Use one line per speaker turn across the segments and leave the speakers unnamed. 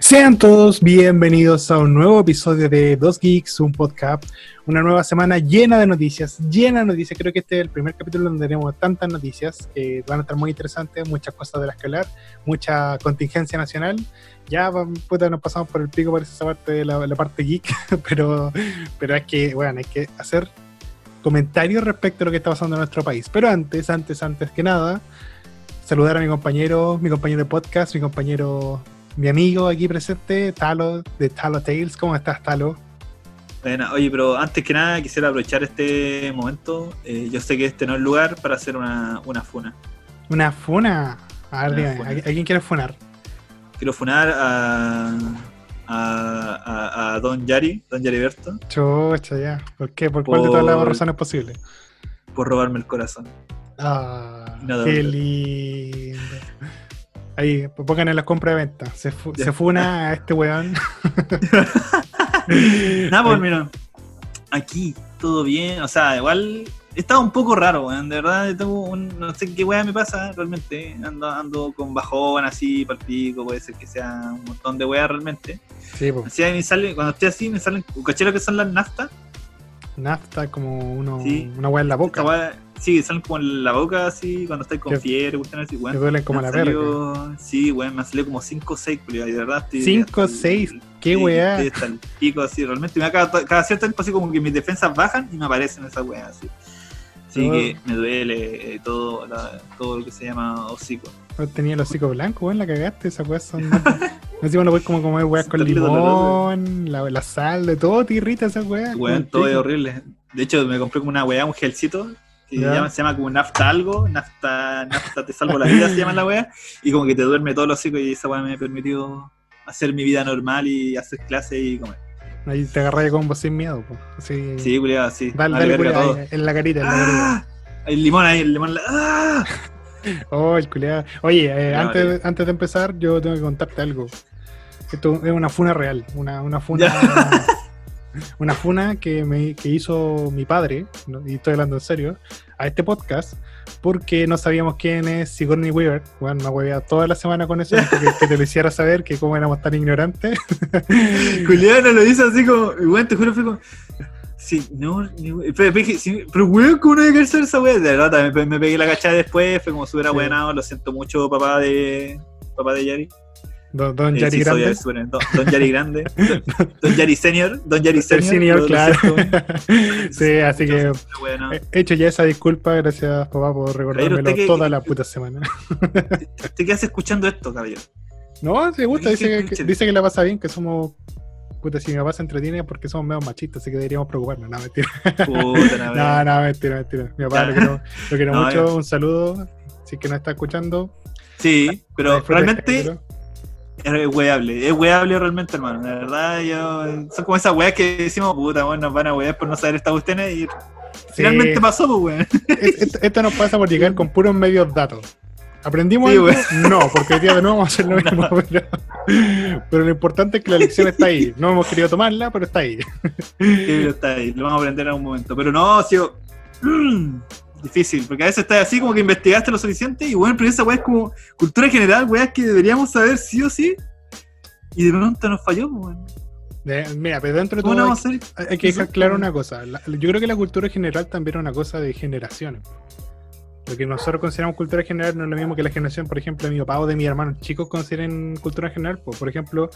Sean todos bienvenidos a un nuevo episodio de Dos Geeks, un podcast, una nueva semana llena de noticias, llena de noticias. Creo que este es el primer capítulo donde tenemos tantas noticias que van a estar muy interesantes, muchas cosas de la escalar, mucha contingencia nacional. Ya puta, nos pasamos por el pico por esa parte de la, parte geek, pero, pero es que, bueno, hay que hacer comentarios respecto a lo que está pasando en nuestro país. Pero antes, antes, antes que nada, saludar a mi compañero, mi compañero de podcast, mi compañero mi amigo aquí presente, Talo, de Talo Tales. ¿Cómo estás, Talo?
Bueno, oye, pero antes que nada quisiera aprovechar este momento. Eh, yo sé que este no es el lugar para hacer una, una funa.
¿Una funa? A ver, ¿a, quién quieres funar?
Quiero funar a, a, a, Don Yari, Don Yari Berto.
Chucha, ya. ¿Por qué? ¿Por, cuál de todas las razones posibles?
Por robarme el corazón.
Ah, qué lindo. Ahí, pues pongan en la compra de venta. Se, se funa a este weón.
Nada, pues mira. Aquí, todo bien. O sea, igual estaba un poco raro, weón. De verdad, tengo un, no sé qué weá me pasa realmente. Ando, ando con bajón así, partido, puede ser que sea un montón de weá realmente. Sí, pues. Así me sale, cuando estoy así, me salen. ¿Cachero que son las naftas?
Nafta, como uno, una weá en la boca.
Sí, salen como en la boca así, cuando estás con fiebre, cuestiones así,
weón. Te duelen como la verga.
Sí, weón, me han salido como 5 o 6, pero de verdad estoy.
5 o 6, qué weá.
Está el pico así, realmente me cada, cada cierto tiempo así como que mis defensas bajan y me aparecen esas weas así. Así que me duele eh, todo, todo lo que se llama hocico.
Tenía el hocico blanco, weón, la cagaste, esas weas son. No sé, bueno, como comer weas con limón, la, la, sal, de todo te irrita esas weas.
Weón, todo es horrible. De hecho, me compré como una weá, un gelcito se llama como nafta algo, nafta, nafta te salvo la vida, se llama la wea, y como que te duerme todo los hocico y esa wea me ha permitido hacer mi vida normal y hacer clase y comer.
Ahí te agarras de combo sin miedo, pues.
Sí, sí, culiado, sí.
Dale, dale, culiado, en la carita, en la ¡Ah!
El limón ahí, el limón. ¡Ah!
Oh, el culiado. Oye, eh, antes, antes de empezar, yo tengo que contarte algo. Esto es una funa real, una, una funa. una funa que, me, que hizo mi padre, y estoy hablando en serio, a este podcast, porque no sabíamos quién es Sigourney Weaver. Bueno, me huevía toda la semana con eso, que, te lo hiciera saber que cómo éramos tan ignorantes.
Juliana lo dice así como, bueno, te juro, fue como. Sí, no, pero, pero weón, ¿cómo no hay que hacer esa weá? De verdad, me, me, pegué la cachada después, fue como súper sí. lo siento mucho, papá de papá de Yari.
Don, don Yari Grande.
don, Yari Grande. Don, Yari Senior. Don Yari Senior.
claro. sí, así que he hecho ya esa disculpa. Gracias, papá, por recordármelo toda la puta semana.
¿Te quedas escuchando esto, caballero?
No, se gusta. Dice que, dice que la pasa bien, que somos puta, si mi papá se entretiene porque somos medio machistas, así que deberíamos preocuparnos. No, mentira. Puta, no, no, mentira, mentira. Mi papá lo quiero, lo quiero mucho. Un saludo. Si es que no está escuchando.
Sí, pero realmente es weable, es weable realmente, hermano. La verdad, yo, son como esas weas que decimos, puta, bueno, nos van a wear por no saber esta cuestiones y finalmente pasó, pues, weón.
Esto, nos pasa por llegar con puros medios datos. ¿Aprendimos algo? No, porque el día de nuevo vamos a hacer lo mismo. Pero, lo importante es que la lección está ahí. No hemos querido tomarla, pero está ahí.
Sí, pero está ahí. Lo vamos a aprender en algún momento. Pero no, ha sido difícil, porque a veces estás así como que investigaste lo suficiente y bueno, pero esa weá es como cultura general, weá que deberíamos saber sí o sí, y de pronto nos falló, pues,
mira, pero dentro de todo hay, hay, que dejar claro una cosa. yo creo que la cultura general también es una cosa de generaciones. Lo que nosotros consideramos cultura general no es lo mismo que la generación, por ejemplo, de mi papá o de mi hermano chicos consideren cultura general. Pues, por ejemplo,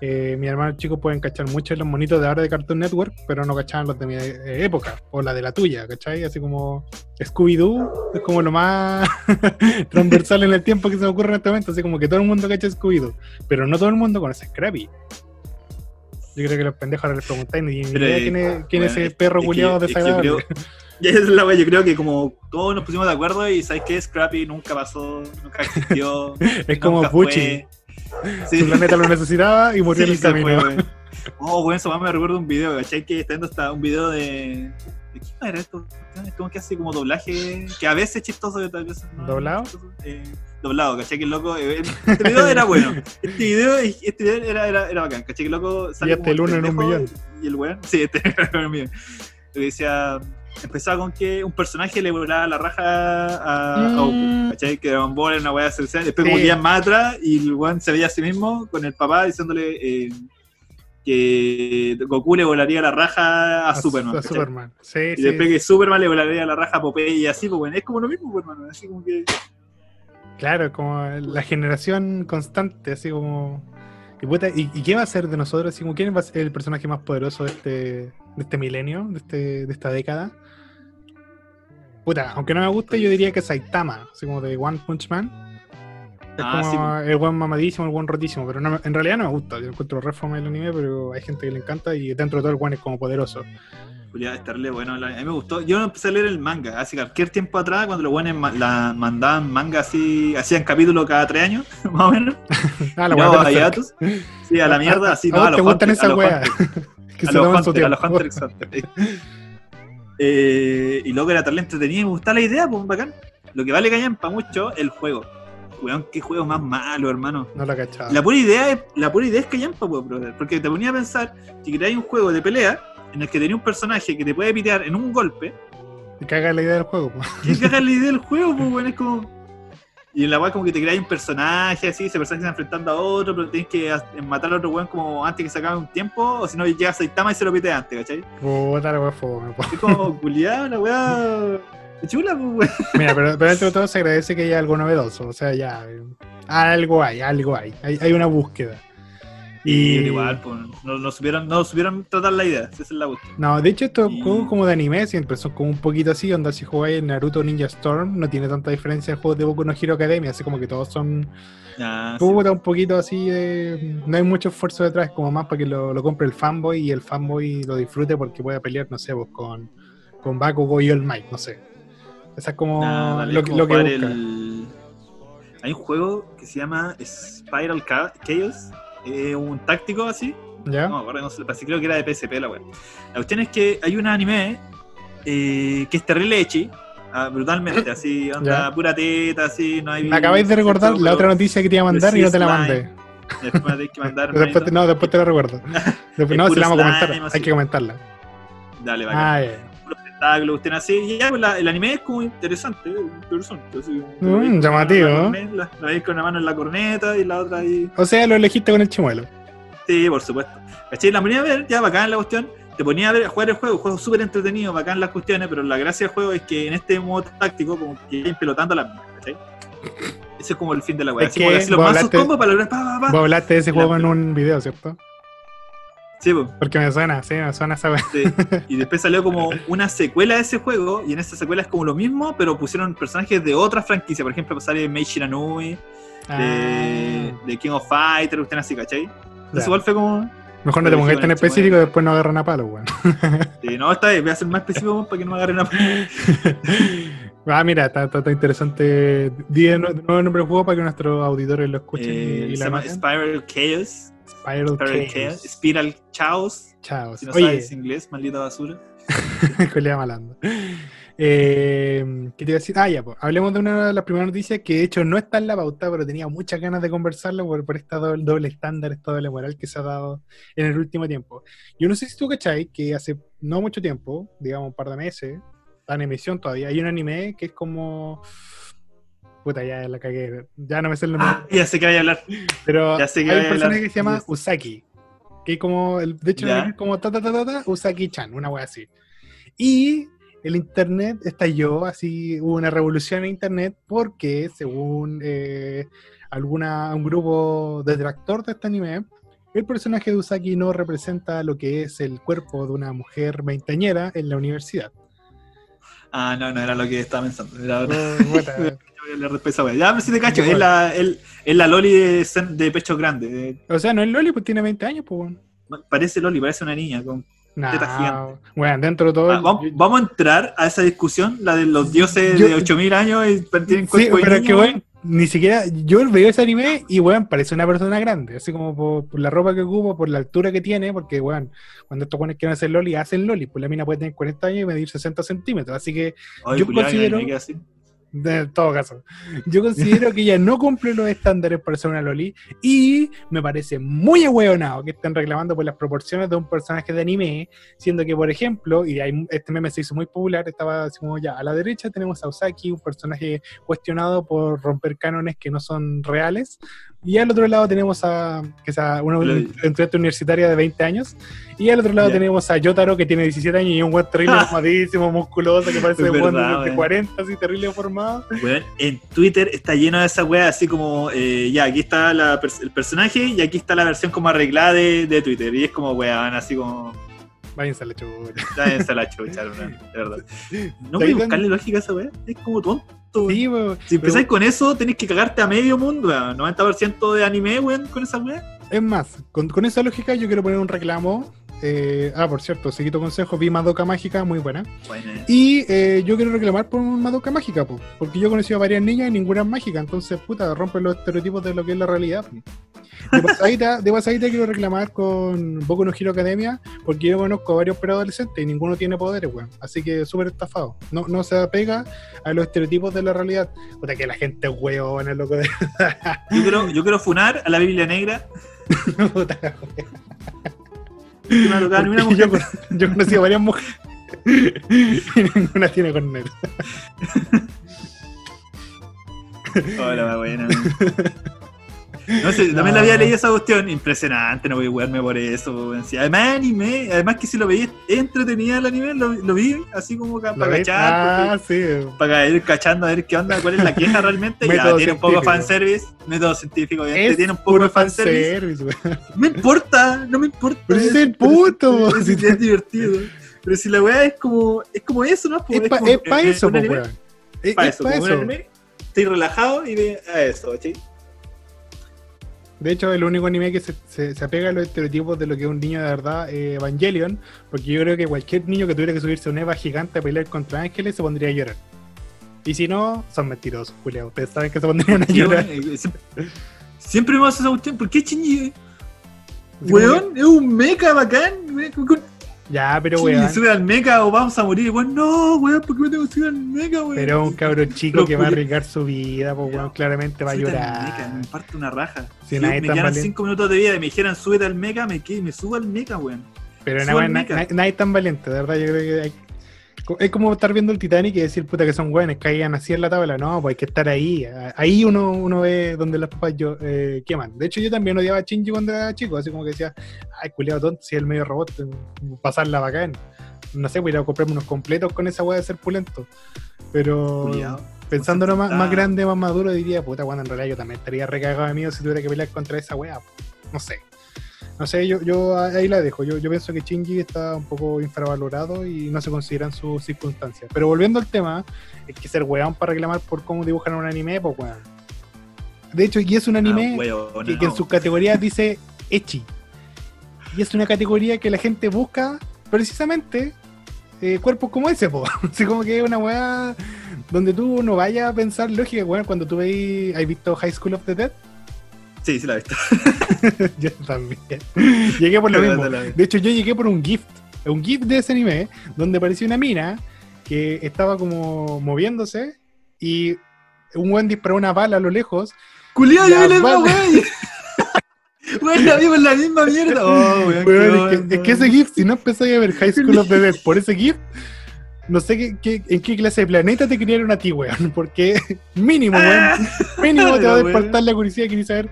eh, mi hermano chico pueden cachar mucho los monitos de ahora de Cartoon Network, pero no cachaban los de mi eh, época, o la de la tuya, ¿cachai? Así como Scooby-Doo es como lo más transversal en el tiempo que se me ocurre en este momento, así como que todo el mundo cacha Scooby-Doo, pero no todo el mundo conoce Scrappy. Yo creo que los pendejos ahora les preguntáis ni idea quién es, quién es ese perro culiado desagradable.
Ya es la wea, yo creo que como todos nos pusimos de acuerdo y sabes que Scrappy nunca pasó, nunca existió.
es como Bucci. Sí. Su planeta lo necesitaba y murió en el camino.
oh, bueno, eso más me recuerdo un video, ¿cachai? Que está viendo hasta un video de. ¿De quién era esto? Es como que hace como doblaje, que a veces es chistoso, que tal vez
no. ¿Doblado?
Eh, doblado, ¿cachai? Que el loco. Eh, este video era bueno. Este video, este video era, era, era bacán, ¿cachai? Que el loco
sale. Y este el uno en un millón.
Y el weón. Sí, este era en un millón. Le decía empezaba con que un personaje le volaba la raja a, a Goku,
Mm.
¿cachai? Que Dragon Ball era una weá esencial. Después, como
Sí.
días más atrás, y el weón se veía a sí mismo con el papá diciéndole eh, que Goku le volaría la raja a, Superman.
A
¿cachai?
Superman. Sí,
Y
sí.
después que Superman le volaría la raja a Popeye y así, pues bueno, es como lo mismo, pues, hermano. Así como que.
Claro, como la generación constante, así como. Y, puta, ¿y, y qué va a ser de nosotros? Como, ¿Quién va a ser el personaje más poderoso de este, de este milenio, de, este, de esta década? Puta, aunque no me guste, yo diría que Saitama, así como de One Punch Man. Es
Ah,
como
sí, po.
el buen mamadísimo, el buen rotísimo, pero no en realidad no me gusta. Yo encuentro re fome el anime, pero hay gente que le encanta y dentro de todo el buen es como poderoso.
Podría estarle bueno. la- A mí me gustó. Yo empecé a leer el manga hace cualquier tiempo atrás, cuando los buenos ma- la mandaban manga así, hacían capítulos cada tres años, más o menos.
Ah, la
No, a. Sí, a la mierda, así,
¿A
no, a los
te gustan
Hunter- a los
weas?
Hunter.
que
a
se
los Hunter, a los Hunter. Eh, y luego era tan entretenido y me gustaba la idea, pues bacán. Lo que vale callampa mucho, el juego. Weón, qué juego más malo, hermano.
No la cachaba.
La pura idea es, la pura idea es callampa, pues, brother. Porque te ponía a pensar que creáis un juego de pelea en el que tenía un personaje que te puede pitear en un golpe.
Te caga la idea del juego. po.
¿Qué caga la idea del juego, pues, weón? Es como. Y en la weá como que te creáis un personaje así, ese personaje se está enfrentando a otro, pero tienes que matar a otro weón como antes que se acabe un tiempo, o si no llega Saitama y se lo pitea antes, ¿cachai?
Puta la wea fome.
Es como culiado, la weá. chula, pues, weón.
Mira, pero, pero dentro de todo se agradece que haya algo novedoso. O sea, ya. eh, Algo hay, algo hay. Hay, hay una búsqueda.
Y igual, pues, no, no supieron, no supieron tratar la idea, esa es la cuestión.
No, de hecho, estos
Y-
juegos como de anime siempre son como un poquito así. Onda, si jugáis en Naruto Ninja Storm, no tiene tanta diferencia de juegos de Boku no Hero Academia. Así como que todos son.
Ah, sí.
Un poquito así de. No hay mucho esfuerzo detrás, como más para que lo, lo compre el fanboy y el fanboy lo disfrute porque pueda pelear, no sé, pues con, con Bakugo y All Might, no sé. Esa es como
Ah, dale,
lo,
es
que-
como
lo que
jugar
busca.
el- Hay un juego que se llama Spiral Cha- Chaos, eh, un táctico así,
¿Ya?
no no sé, creo que era de PSP la wea. La cuestión es que hay un anime eh, que es terrible echi, ah, brutalmente, así, onda
Ya.
pura teta, así, no hay...
Me acabáis de recordar
sexo,
la otra noticia que te iba a mandar y no te la mandé.
Después que mandar,
Después no, después te la recuerdo. Después,
Es
no, si la vamos a comentar, hay que comentarla.
Dale, bacán.
Ah, ya.
Puro tentáculo, cuestión así, y ya, pues, la- el anime es como interesante, eh, interesante, así,
Mm, llamativo,
la
¿no?
corneta, La, la veis con una mano en la corneta y la otra ahí...
O sea, lo elegiste con el chimuelo.
Sí, por supuesto. ¿Cachai? La ponía a ver, ya bacán la cuestión. Te ponía a ver, a jugar el juego, juego súper entretenido, bacán las cuestiones, pero la gracia del juego es que en este modo táctico, como que vayan pelotando la mina, ¿cachai? Ese es como el fin de la weá.
Es
Así como
que
así los mazos combos para lograr pa, pa, pa.
Vos hablaste de ese
Y la
juego en un video, ¿cierto?
Sí,
Porque me suena, sí, me suena esa
sí. Y después salió como una secuela de ese juego, y en esa secuela es como lo mismo, pero pusieron personajes de otra franquicia. Por ejemplo, sale Mei Shiranui, de,
Ah,
de King of Fighters, usted así, ¿cachai? Entonces igual fue como.
Mejor no te pongas tan específico,
chimuelo.
después no agarran a palo, weón.
no, esta vez voy a ser más específico para que no me agarren a
ah, mira, está, está- está interesante. Di de nuevo el nombre del juego para que nuestros auditores lo escuchen y-
Eh,
y,
se
la
llama. Spiral Chaos.
Spiral
Spiral
Chaos.
Chaos. Spiral Chaos.
Chao.
Si no
Oye,
sabes inglés, maldita basura.
Julia Malando. Eh, ¿Qué te iba a decir? Ah, ya, pues. Hablemos de una de las primeras noticias que de hecho no está en la pauta, pero tenía muchas ganas de conversarlo por, por esta doble, doble estándar, esta doble moral que se ha dado en el último tiempo. Yo no sé si tú cachai que hace no mucho tiempo, digamos un par de meses, está en emisión todavía, hay un anime que es como. Puta, ya la cagué. Ya no me sé el nombre.
Ah, ya sé que voy a hablar.
pero
ya sé que
hay un personaje que se llama. Usaki. Que como. El, de hecho, es como ta ta ta ta, ta Usaki-chan, una wea así. Y el internet estalló, así hubo una revolución en internet porque según eh, alguna, un grupo detractor de este anime, el personaje de Usaki no representa lo que es el cuerpo de una mujer veinteañera en la universidad.
Ah, no, no era lo que estaba pensando. Era otra. Leer después esa wea. Ya, pero si te cacho, es la, el- es la Loli de, de pecho grande. de-
o sea, no es Loli, pues tiene 20 años, pues.
parece Loli, parece una niña. Con,
Nah,
Teta gigante.
bueno, dentro de todo.
Ah, vamos,
yo-
vamos a entrar a esa discussión, la de los dioses
Yo-
de 8000 años y tienen
Sí,
cuerpo
pero es que,
weón.
weón, ni siquiera. Yo veo ese anime y, weón, parece una persona grande. Así como por, por la ropa que ocupa, por la altura que tiene, porque, weón, cuando estos weones quieren hacer Loli, hacen Loli. Pues la mina puede tener 40 años y medir 60 centímetros. Así que,
Ay,
yo
culiao,
considero- De todo caso. Yo considero que ella no cumple los estándares para ser una Loli y me parece muy ahueonado que estén reclamando por las proporciones de un personaje de anime, siendo que, por ejemplo, y hay, este meme se hizo muy popular, estaba ya, a la derecha tenemos a Usaki, un personaje cuestionado por romper cánones que no son reales, y al otro lado tenemos a, que es una estudiante universitaria de 20 años. Y al otro lado tenemos a Yotaro, que tiene 17 años y un buen terrible formadísimo, musculoso, que parece de, verdad, de 40, así terrible formado.
en Twitter está lleno de esa wea, así como, eh, ya, aquí está el personaje y aquí está la versión como arreglada de, de Twitter. Y es como, weón, así como...
Váyanse a la chucha.
Váyanse a la chucha, de verdad. No voy a buscarle lógica a esa weá, es como tonto. Sí, si empezáis con eso, tenéis que cagarte a medio mundo, weón. 90% de anime, weón, con esa weá.
Es más, con, con, esa lógica yo quiero poner un reclamo. Eh, ah, por cierto, seguito consejo, vi Madoka Mágica, muy buena. Y eh, yo quiero reclamar por Madoka Mágica, po, porque yo he conocido a varias niñas y ninguna es mágica, entonces, puta, rompe los estereotipos de lo que es la realidad. De pasadita, de pasadita quiero reclamar con Boku no Hero Academia, porque yo conozco a varios preadolescentes y ninguno tiene poderes, weón. Así que súper estafado. No, no se apega a los estereotipos de la realidad. Puta que la gente es weón, es loco de
yo quiero, yo quiero funar a la Biblia Negra. Puta
yo, yo conocí a varias mujeres y ninguna tiene cornet.
Hola, buena. No sé, también la había leído esa cuestión. Impresionante, no voy a jugarme por eso. Además, anime, además que si lo veía entretenida el anime, lo, vi así como para cachar. Ah, sí. Para ir cachando a ver qué onda, cuál es la queja realmente. ya tiene un poco de fanservice. Método científico, obviamente. Tiene un poco de fanservice. no me importa, no me importa.
Pero es el puto.
Es, es, divertido. Pero si la weá es como, es como eso, ¿no?
Es, para eso.
Es para eso, Estoy relajado y ve a eso, ¿sí?
De hecho, el único anime que se, se, apega a los estereotipos de lo que es un niño de verdad es Evangelion, porque yo creo que cualquier niño que tuviera que subirse a una Eva gigante a pelear contra ángeles se pondría a llorar. Y si no, son mentirosos, Julia. Ustedes saben que se pondrían a llorar.
Eh, siempre, me vas a esa cuestión. ¿Por qué Shinji? Weón, es un mecha bacán.
Ya, pero weón.
sube al mecha o vamos a morir. Weón, no, weón, ¿por qué me tengo que subir al mecha, weón?
Pero un cabro chico que va a arriesgar su vida, pues weón, claramente va a llorar.
Mecha, me parte una raja. Si, me quedan 5 minutos de vida y me dijeran súbete al mecha, me, me subo al mecha, weón.
Pero nadie es tan valiente, de verdad, yo creo que hay, es como estar viendo el Titanic y decir, puta, que son buenos, caían así en la tabla. No, pues hay que estar ahí. Ahí uno, uno ve donde las papas yo, eh, queman. De hecho, yo también odiaba a Shinji cuando era chico, así como que decía, ay, culiado tonto, si es el medio robot, pasarla bacán. No sé, voy a ir a comprarme unos completos con esa weá de ser pulento. Pero pensándolo más, más grande, más maduro, diría, puta, cuando en realidad yo también estaría recagado de miedo si tuviera que pelear contra esa weá. No sé. No sé, yo, yo ahí la dejo. Yo, yo pienso que Shinji está un poco infravalorado y no se consideran sus circunstancias. Pero volviendo al tema, es que ser weón para reclamar por cómo dibujan un anime, pues weón. De hecho, aquí es un anime ah, que, en sus categorías dice Echi. Y es una categoría que la gente busca precisamente eh, cuerpos como ese, po. Así como que es una weá donde tú no vayas a pensar lógica, weón, cuando tú veis, ¿has visto High School of the Dead?
Sí, sí la he visto.
yo también. Llegué por lo mismo. De hecho, yo llegué por un gift. Un gift de ese anime, donde apareció una mina que estaba como moviéndose y un buen disparó una bala a lo lejos.
¡Culiado, yo vi la güey! Bueno, vimos la misma mierda. Oh,
es, que, es, que, ese GIF, si no empezáis a ver High School of the Dead por ese GIF, no sé qué, en qué clase de planeta te criaron a ti, weón. Porque mínimo, weón. Ah. Mínimo te va a despertar la curiosidad que ni saber.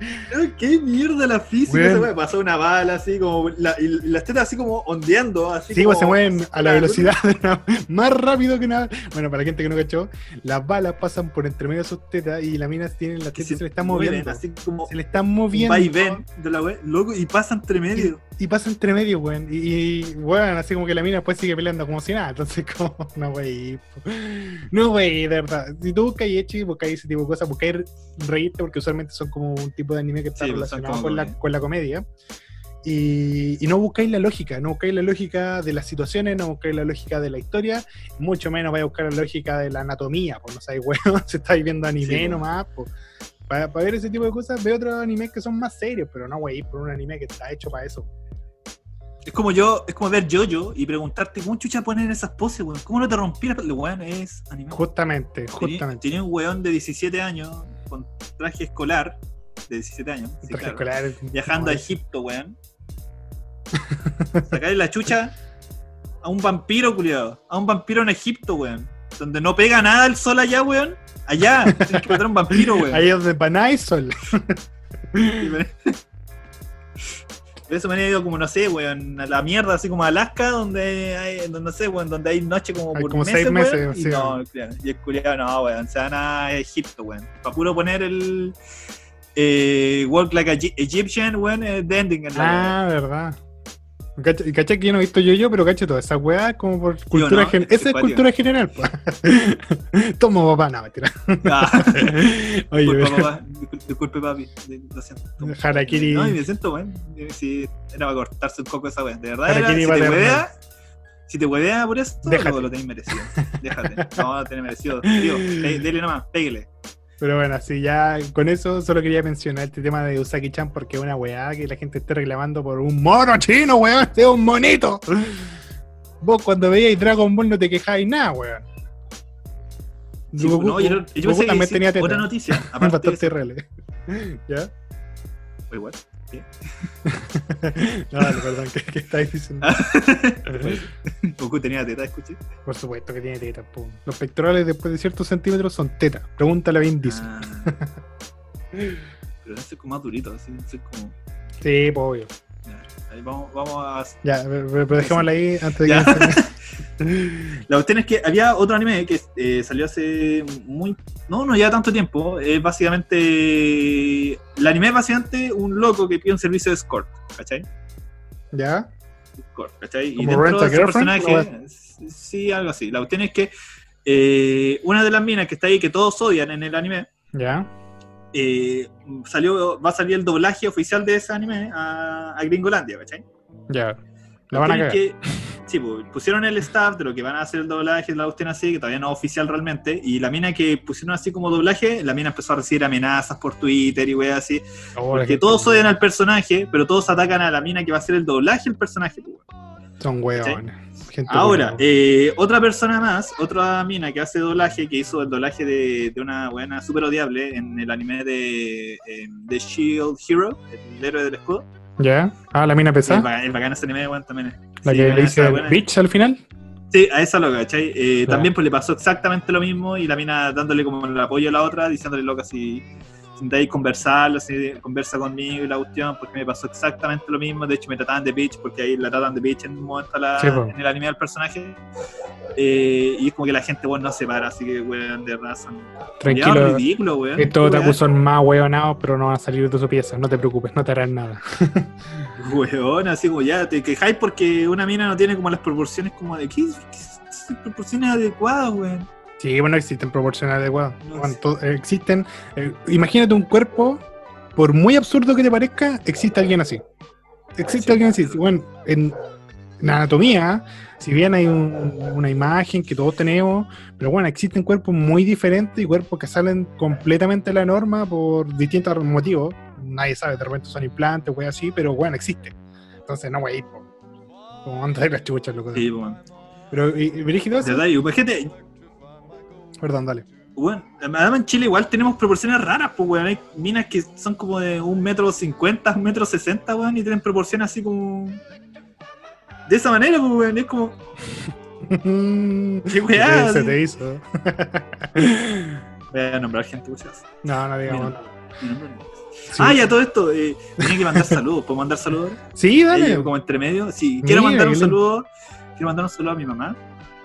¿Qué mierda la física? Se pasó una bala así como. La, y las tetas así como ondeando. Así
sí,
pues
se mueven a la velocidad más rápido que nada. Bueno, para la gente que no cachó, las balas pasan por entre medio de sus tetas y la mina tiene las tetas se, se le están moviendo.
Así como
se le están moviendo.
Va y ven de la wea, loco, y pasa entre medio.
Y, pasa entre medio, weón. Y, bueno, así como que la mina después sigue peleando como si nada. Entonces, como, no, wey. No, wey, de verdad. Si tú buscas Echi, buscas ese tipo de cosas, buscas reírte, porque usualmente son como un tipo de anime que está relacionado con la, con la, comedia. Y, y, no buscáis la lógica, no buscáis la lógica de las situaciones, no buscáis la lógica de la historia, mucho menos vais a buscar la lógica de la anatomía, pues no sabéis, weón, se estáis viendo anime nomás, pues. Para, ver ese tipo de cosas, ve otros animes que son más serios, pero no, wey, por un anime que está hecho para eso.
Es como yo, es como ver yo y preguntarte cómo chucha poner esas poses, weón. ¿Cómo no te rompí la weón? Es animado.
Justamente, justamente.
Tiene, un weón de 17 años con traje escolar de 17 años. traje escolar. Viajando a Egipto, weón. Sacarle la chucha a un vampiro, culiado. A un vampiro en Egipto, weón. Donde no pega nada el sol allá, weón. Allá. Tienes que matar a un vampiro, weón.
Ahí es de sol.
De eso me han ido como, no sé, weón, a la mierda, así como a Alaska, donde hay, no sé, weón, donde hay noche como por
como meses, seis meses,
y no, y el culiado, no, weón, se van a Egipto, weón. Para puro poner el eh, Walk Like a Egyptian, weón, the ending.
En la, ah, verdad. Y caché que yo no he visto yo yo, pero caché toda esa weá como por cultura general. Esa es cultura general, pues. Tomo papá, no, mentira. Ah.
Oye, disculpe, papá. Disculpe, papi. Lo siento.
Harakiri.
No, y me siento, weón. Si era para cortarse un poco esa weá. De verdad, era, si te huevea, si te huevea por esto, Déjate. lo tenéis merecido. Déjate. No, lo tenés merecido. Tío, dele nomás, pégale.
Pero bueno, así ya con eso solo quería mencionar este tema de Usagi-chan porque es una weá que la gente esté reclamando por un mono chino, weón, este es un monito. Vos cuando veíais Dragon Ball no te quejáis nada, weón.
Sí, no, yo, yo pensé que tenía otra noticia,
aparte real. ¿Ya?
O igual.
no, vale, perdón, ¿qué, qué estáis diciendo?
Goku tenía teta, escuché.
Por supuesto que tiene teta. Los pectorales después de ciertos centímetros son teta. Pregúntale a Vin Diesel. Ah.
Pero ese es como más durito, así, es como.
Sí, pues obvio.
Vamos, vamos a.
Ya, pero dejémosla ahí antes de que.
La cuestión es que había otro anime que eh, salió hace muy. No, no lleva tanto tiempo. Es básicamente. El anime es básicamente un loco que pide un servicio de escort, ¿cachai?
¿Ya?
Escort, ¿cachai? y dentro de ese personaje. Sí, algo así. La cuestión es que eh, una de las minas que está ahí, que todos odian en el anime.
¿Ya?
Eh, salió, va a salir el doblaje oficial de ese anime a, a Gringolandia, ¿cachai?
Ya. La van a que,
Sí, pues, pusieron el staff de lo que van a hacer el doblaje, la cuestión así, que todavía no es oficial realmente, y la mina que pusieron así como doblaje, la mina empezó a recibir amenazas por Twitter y wey así, oh, porque todos odian al personaje, pero todos atacan a la mina que va a hacer el doblaje el personaje. Pues,
Son weones.
Ahora, eh, otra persona más, otra mina que hace doblaje, que hizo el doblaje de, una buena super odiable en el anime de, eh, The Shield Hero, el héroe del escudo.
¿Ya? Ah, la mina pesada.
El, bacán ese anime, bueno, también
¿La que le dice bitch al final?
Sí, a esa loca, ¿cachai? Eh, también pues le pasó exactamente lo mismo y la mina dándole como el apoyo a la otra, diciéndole loca si ahí conversar, así, conversa conmigo y la cuestión, porque me pasó exactamente lo mismo. De hecho, me trataban de bitch, porque ahí la tratan de bitch en un momento la, en el anime del personaje. Eh, y es como que la gente, bueno, no se para, así que, weón, de raza.
Tranquilo. ridículo, weón. Estos otakus son más weonados, pero no van a salir de su pieza. No te preocupes, no te harán nada.
weón, así como ya, te quejáis porque una mina no tiene como las proporciones como de. ¿Qué, qué proporciones adecuadas, weón?
Sí, bueno, existen proporciones adecuadas. existen. Eh, imagínate un cuerpo, por muy absurdo que te parezca, existe alguien así. Existe alguien así. Bueno, en, anatomía, si bien hay una imagen que todos tenemos, pero bueno, existen cuerpos muy diferentes y cuerpos que salen completamente de la norma por distintos motivos. Nadie sabe, de repente son implantes, o así, pero bueno, existe. Entonces, no, wey, como anda de las chuchas, loco. Sí, bueno. Pero, y, Brígido, Perdón, dale.
Bueno, además en Chile igual tenemos proporciones raras, pues, weón. Hay minas que son como de un metro cincuenta, un metro sesenta, weón, y tienen proporciones así como. De esa manera, pues, weón. Es como.
¿Qué weá? Se te hizo.
Voy a nombrar gente, weón.
No, no digamos.
ah, ya todo esto. Eh, tenía que mandar saludos. ¿Puedo mandar saludos?
Sí, dale.
como entre medio. Sí, quiero mandar un saludo. Quiero mandar un saludo a mi mamá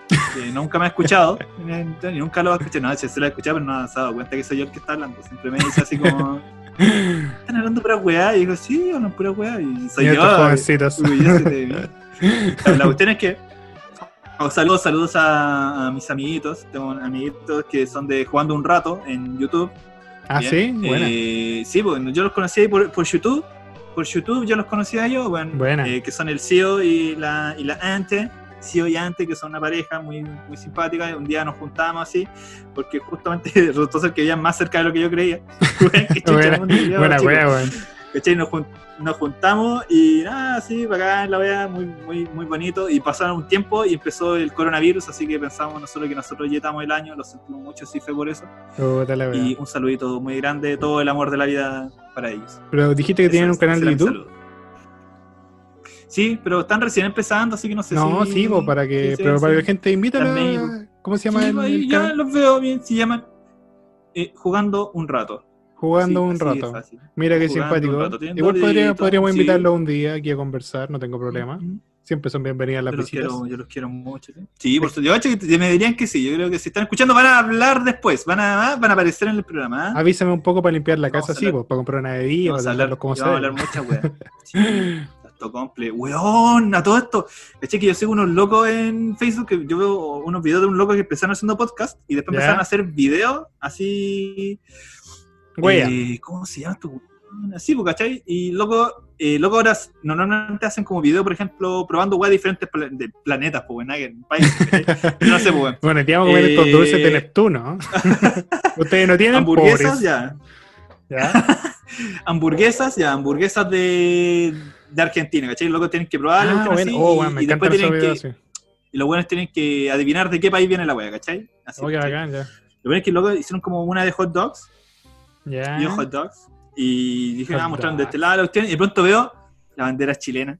que nunca me ha escuchado, ni nunca lo ha escuchado. No, se lo ha escuchado, pero no se ha dado cuenta que soy yo el que está hablando. Siempre me dice así como. ¿Están hablando pura weá? Y digo, sí, hablan pura weá. Y soy yo.
Jovencitos.
la cuestión es que. Oh, saludos, saludos a, mis amiguitos. Tengo amiguitos que son de Jugando un Rato en YouTube.
Ah, sí,
eh, sí, bueno, yo los conocí ahí por, por YouTube. Por YouTube yo los conocí a ellos, bueno, eh, que son el CEO y la, y la Ante. Sio y Ante, que son una pareja muy, muy simpática. Un día nos juntábamos así, porque justamente resultó ser que vivían más cerca de lo que yo creía.
buena, buena,
¿cachai? Nos, nos juntamos y nada, sí, acá en la wea, muy, muy, muy bonito. Y pasaron un tiempo y empezó el coronavirus, así que pensamos nosotros que nosotros lletamos el año, lo sentimos mucho, sí fue por eso. y un saludito muy grande, todo el amor de la vida para ellos.
Pero dijiste que tienen un canal de YouTube.
Sí, pero están recién empezando, así que no sé
no, si... sí, para que, pero para que la gente invita ¿Cómo se llama?
el, ya los veo bien, se llaman eh, Jugando un rato.
Jugando un rato. Mira qué simpático. Igual podríamos invitarlo un día aquí a conversar, no tengo problema. Siempre son bienvenidas las visitas.
yo los quiero mucho. Sí, por supuesto. Yo me dirían que sí. Yo creo que si están escuchando van a hablar después. Van a, van a aparecer en el programa. ¿ah?
Avísame un poco para limpiar la casa, sí, pues, para comprar una bebida,
para hablar como Vamos a hablar muchas weas. esto comple. Weón, a todo esto. Es que yo sigo unos locos en Facebook que yo veo unos videos de un loco que empezaron haciendo podcast y después empezaron a hacer videos así. Eh, ¿Cómo se llama esto? Así, pues, ¿cachai? Y loco, eh, loco ahora normalmente hacen como video, por ejemplo, probando weas diferentes de planetas, pues, en país. no sé, pues,
Bueno, te vamos a comer estos dulces de eh, Neptuno. Ustedes no tienen
hamburguesas, ya. ¿Ya? hamburguesas, ya, hamburguesas de, de Argentina, ¿cachai? Loco tienen que probarlas,
ah, bueno. oh, bueno, me y después tienen
que, y los buenos tienen que adivinar de qué país viene la wea, ¿cachai?
Así, oh, bacán, ya.
Lo bueno es que luego hicieron como una de hot dogs. Ya. Yeah. hot dogs. Y dije, ah, mostrando de este lado la cuestión. Y de pronto veo la bandera chilena.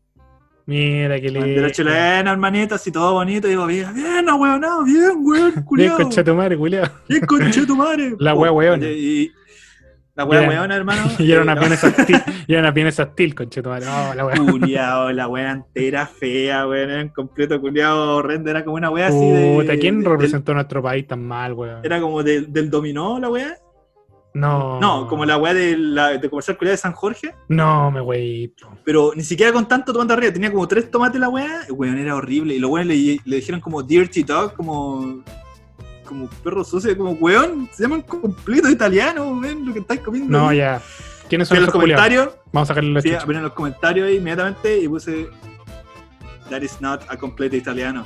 Mira qué lindo.
Bandera chilena, hermanito, así todo bonito. Y digo, bien, bien, no, weón, no, bien, weón, culiao.
Bien, concha tu madre, culiao.
Bien, concha tu madre.
La wea, weón.
Y, la wea weona, hermano.
y era una pieza hostil. Y era una pieza hostil, concha tu madre. Oh, la wea.
Culiao, la wea entera fea, weón. En completo culiao horrendo. Era como una wea así de.
Puta, ¿quién representó nuestro país tan mal, weón?
Era como del dominó la wea.
No.
No, como la weá de, la, de comercial culiada de San Jorge.
No, me wey.
Pero ni siquiera con tanto tomate arriba. Tenía como tres tomates la weá. Weón, era horrible. Y los weones le, le, dijeron como dirty dog, como. Como perro sucio, como weón. Se llaman completo italiano, weón, lo que estáis comiendo.
No, ya. ¿Quiénes son
los comentarios?
Vamos a sacarle la
sí, en los comentarios ahí inmediatamente y puse. That is not a completo italiano.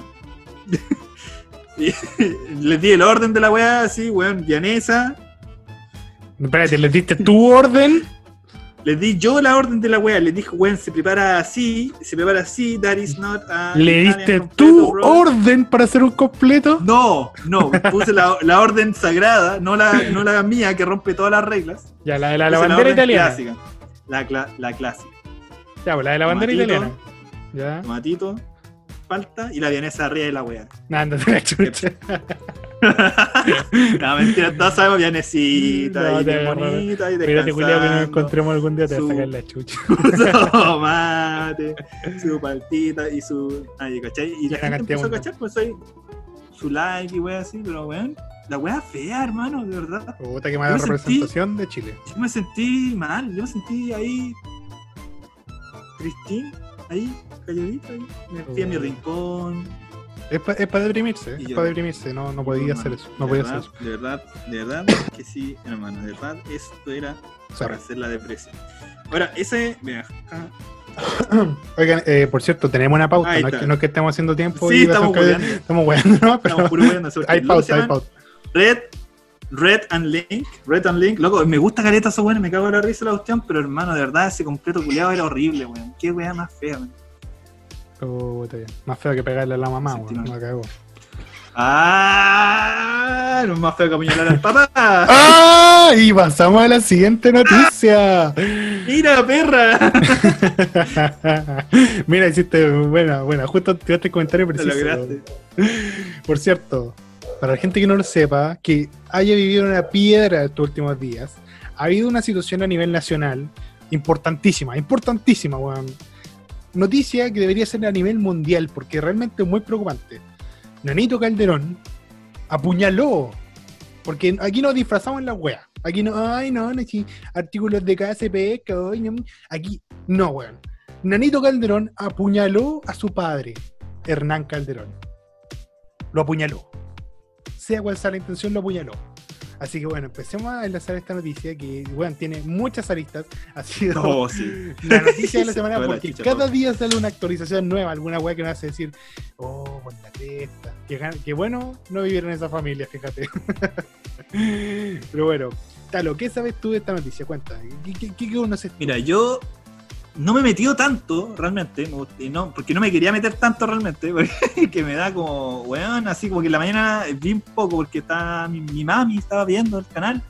y les di el orden de la weá, así, weón, llanesa
Espérate, ¿le diste tu orden?
Le di yo la orden de la wea, le dije, weón, se prepara así, se prepara así, that is not a...
¿Le diste tu orden para hacer un completo?
No, no, puse la, la, orden sagrada, no la, no la mía que rompe todas las reglas.
Ya, la de la, bandera italiana.
Clásica, la, la clásica.
Ya, pues la de la bandera italiana.
Ya. Tomatito, falta y la vienesa arriba de la wea.
Ándate la chucha.
no, mentira, todos sabemos vienesita no, y de bonita y
Mírate, culiado, que nos encontremos algún día te vas a sacar la chucha.
su tomate, su paltita y su... Ay, ¿cachai? Y la gente empezó a cachar, pues ahí su like y wea así, pero weón, la wea fea, hermano, de verdad.
Puta, que mala representación de Chile.
Yo me sentí mal, yo me sentí ahí... Cristín, ahí, calladito, ahí. Me fui a mi rincón
es para deprimirse, es para deprimirse, no, no podía hacer eso. No podía
hacer
eso.
De verdad, de verdad que sí, hermano. De verdad, esto era para hacer la depresión. Ahora, ese. Mira,
Oigan, eh, por cierto, tenemos una pauta, no es, que, no es, que, estemos haciendo tiempo.
Sí, estamos
weando. Estamos weando, ¿no? Pero estamos puro hay pauta, hay pauta.
Red, Red and Link, Red and Link, loco, me gusta careta eso, weón, me cago en la risa la cuestión, pero hermano, de verdad, ese completo culiado era horrible, weón. Qué weá más fea, weón.
Más feo que pegarle a la mamá, weón. No cagó.
¡Ah! No es más feo que apuñalar al papá.
¡Ah! Y pasamos a la siguiente noticia.
¡Mira, perra!
Mira, hiciste buena, buena. Justo tiraste el comentario preciso. Por cierto, para la gente que no lo sepa, que haya vivido una piedra estos últimos días, ha habido una situación a nivel nacional importantísima, importantísima, weón noticia que debería ser a nivel mundial, porque realmente es muy preocupante. Nanito Calderón apuñaló, porque aquí nos disfrazamos en la wea. Aquí no, ay, no, no, sí, artículos de KSP, aquí, no, weón. Nanito Calderón apuñaló a su padre, Hernán Calderón. Lo apuñaló. Sea cual sea la intención, lo apuñaló. Así que bueno, empecemos a enlazar esta noticia que, bueno, tiene muchas aristas. Ha sido
oh,
la noticia de la semana porque cada día sale una actualización nueva, alguna weá que me hace decir, oh, por la testa. Que, bueno no vivir en esa familia, fíjate. Pero bueno, Talo, ¿qué sabes tú de esta noticia? Cuenta. ¿Qué, qué, uno
Mira, yo no me he metido tanto realmente, no, porque no me quería meter tanto realmente, que me da como, weón, así como que en la mañana vi un poco porque estaba mi, mami estaba viendo el canal.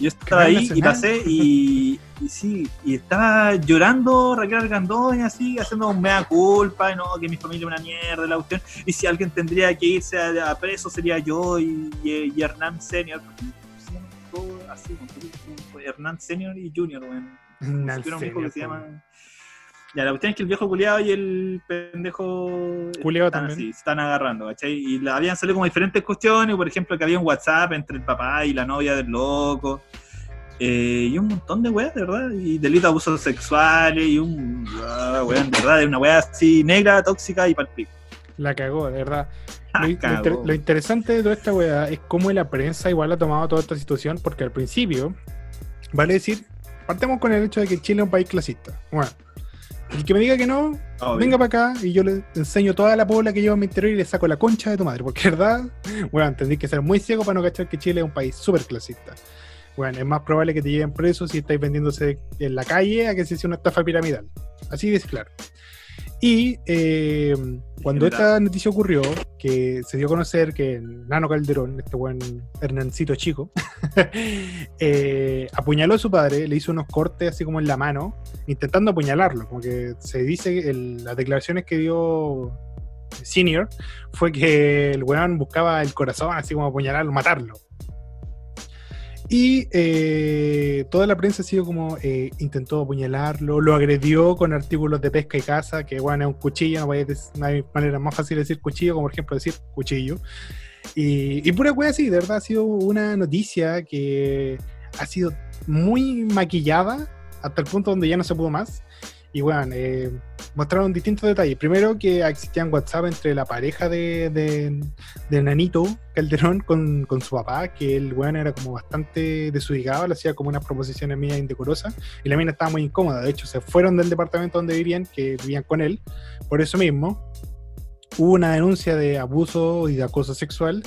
Yo estaba ahí y pasé y, sí, y estaba llorando Raquel Argandoña, así, haciendo un mea culpa, y no, que mi familia es una mierda, la cuestión. Y si alguien tendría que irse a, preso sería yo y, Hernán Senior. Así, Hernán Senior y Junior, weón. Bueno. un hijo que se llama ya, la cuestión es que el viejo culiado y el pendejo
culiado
están
también.
Así, se están agarrando, ¿cachai? Y la, habían salido como diferentes cuestiones, por ejemplo, que había un WhatsApp entre el papá y la novia del loco. Eh, y un montón de weas, de verdad. Y delitos de abusos sexuales y un. Uh, de verdad, una wea así negra, tóxica y palpico.
La cagó, de verdad. Lo, lo, interesante de toda esta wea es cómo la prensa igual ha tomado toda esta situación, porque al principio, vale decir, partemos con el hecho de que Chile es un país clasista. Bueno el que me diga que no, venga para acá y yo le enseño toda la pobla que llevo en mi interior y le saco la concha de tu madre. Porque, ¿verdad? Bueno, entendí que ser muy ciego para no cachar que Chile es un país súper clasista. Bueno, es más probable que te lleven preso si estáis vendiéndose en la calle a que se sea una estafa piramidal. Así de claro. Y eh, cuando esta noticia ocurrió, que se dio a conocer que Nano Calderón, este buen Hernancito chico, eh, apuñaló a su padre, le hizo unos cortes así como en la mano, intentando apuñalarlo. Como que se dice, en las declaraciones que dio Senior, fue que el weón buscaba el corazón, así como apuñalarlo, matarlo. Y eh, toda la prensa ha sido como eh, intentó apuñalarlo, lo agredió con artículos de pesca y caza, que bueno, es un cuchillo, no, hay manera más fácil de decir cuchillo, como por ejemplo decir cuchillo. Y, y pura wea así, de verdad ha sido una noticia que ha sido muy maquillada hasta el punto donde ya no se pudo más. Y bueno, eh, mostraron distintos detalles. Primero que existían WhatsApp entre la pareja de, de, Nanito Calderón con, con, su papá, que el weón era como bastante desubicado, le hacía como unas proposiciones mías indecorosas, y la mina estaba muy incómoda. De hecho, se fueron del departamento donde vivían, que vivían con él, por eso mismo. Hubo una denuncia de abuso y de acoso sexual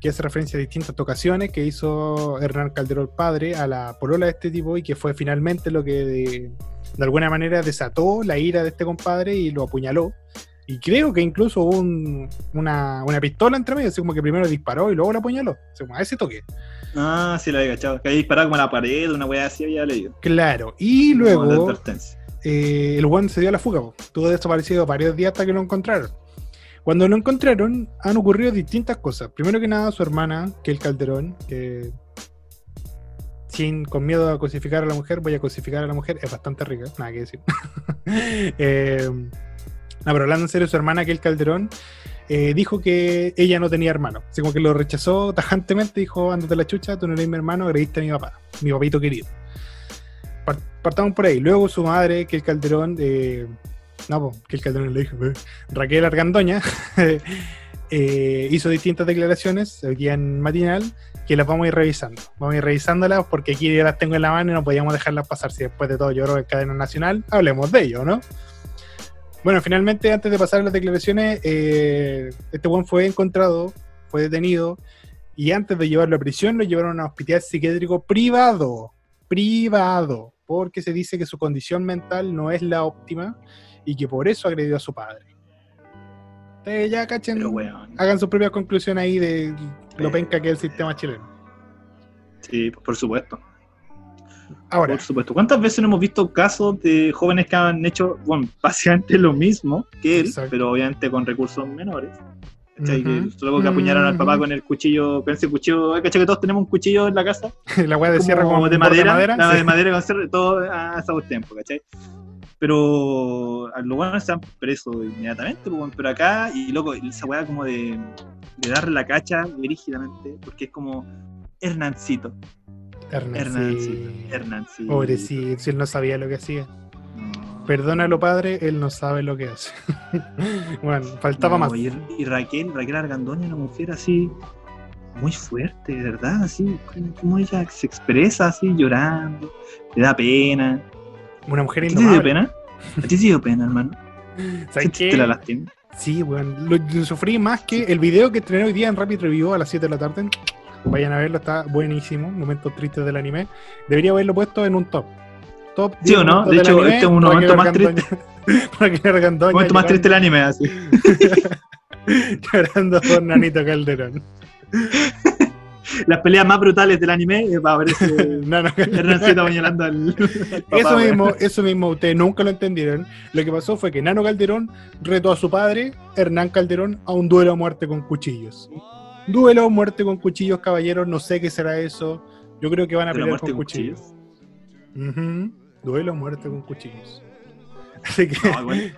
que hace referencia a distintas ocasiones que hizo Hernán Calderón padre a la polola de este tipo y que fue finalmente lo que de, de alguna manera desató la ira de este compadre y lo apuñaló. Y creo que incluso hubo una, pistola entre medio, así como que primero disparó y luego lo apuñaló. A ese toque.
Ah, sí, la había cachado. Que había disparado como a la pared, una weá así, había leído.
Claro, y luego eh, el one se dio a la fuga. Tuvo desaparecido varios días hasta que lo encontraron. Cuando lo encontraron, han ocurrido distintas cosas. Primero que nada, su hermana, que el Calderón, que sin con miedo a cosificar a la mujer, voy a cosificar a la mujer, es bastante rica, nada que decir. eh, no, pero hablando en serio, su hermana, que el Calderón, eh, dijo que ella no tenía hermano. Así como que lo rechazó tajantemente, dijo, ándate la chucha, tú no eres mi hermano, agrediste a mi papá, mi papito querido. Partamos por ahí. Luego su madre, que el Calderón, eh, no, que el Calderón le dijo, Raquel Argandoña, eh, hizo distintas declaraciones aquí en matinal que las vamos a ir revisando. Vamos a ir revisándolas porque aquí ya las tengo en la mano y no podíamos dejarlas pasar. Si después de todo yo creo que cadena nacional, hablemos de ello, ¿no? Bueno, finalmente, antes de pasar a las declaraciones, eh, este buen fue encontrado, fue detenido y antes de llevarlo a prisión lo llevaron a un hospital psiquiátrico privado, privado, porque se dice que su condición mental no es la óptima y que por eso agredió a su padre. Ustedes ya cachen, hagan su propia conclusión ahí de lo penca que es el sistema chileno.
Sí, por supuesto. Ahora. Por supuesto. ¿Cuántas veces no hemos visto casos de jóvenes que han hecho, bueno, básicamente lo mismo que él, pero obviamente con recursos menores? ¿Cachai? Que solo que apuñaron al papá con el cuchillo, con ese cuchillo, ¿cachai? Que todos tenemos un cuchillo en la casa.
la weá de cierre
como, de madera, de madera, la de madera con cierre, todo a ese tiempo, ¿cachai? Pero a los buenos se han preso inmediatamente, pues, pero acá, y loco, esa weá como de, de darle la cacha rígidamente, porque es como Hernancito.
Hernancito. Hernancito. Pobrecito, si él no sabía lo que hacía. Perdónalo, padre, él no sabe lo que hace. bueno, faltaba más.
Y, y, Raquel, Raquel Argandoña, una mujer así, muy fuerte, verdad, así, como ella se expresa así, llorando, le da pena.
Una mujer
indomable. ¿A ti te dio pena? ¿A ti te dio pena, hermano?
¿Sabes qué? ¿Te la lastima? Sí, weón. Lo, sufrí más que el video que estrené hoy día en Rapid Review a las 7 de la tarde. Vayan a verlo, está buenísimo. Momentos tristes del anime. Debería haberlo puesto en un top.
Top ¿Sí o no? De hecho, este es un momento más triste. para que Un momento más triste del anime, así.
Llorando por Nanito Calderón.
Las peleas más brutales del anime eh, va a aparecer no, no, Hernancito
al, Eso mismo, eso mismo, ustedes nunca lo entendieron. Lo que pasó fue que Nano Calderón retó a su padre, Hernán Calderón, a un duelo a muerte con cuchillos. Duelo a muerte con cuchillos, caballeros, no sé qué será eso. Yo creo que van a pelear con cuchillos. Duelo a muerte con cuchillos.
Así que. No, igual,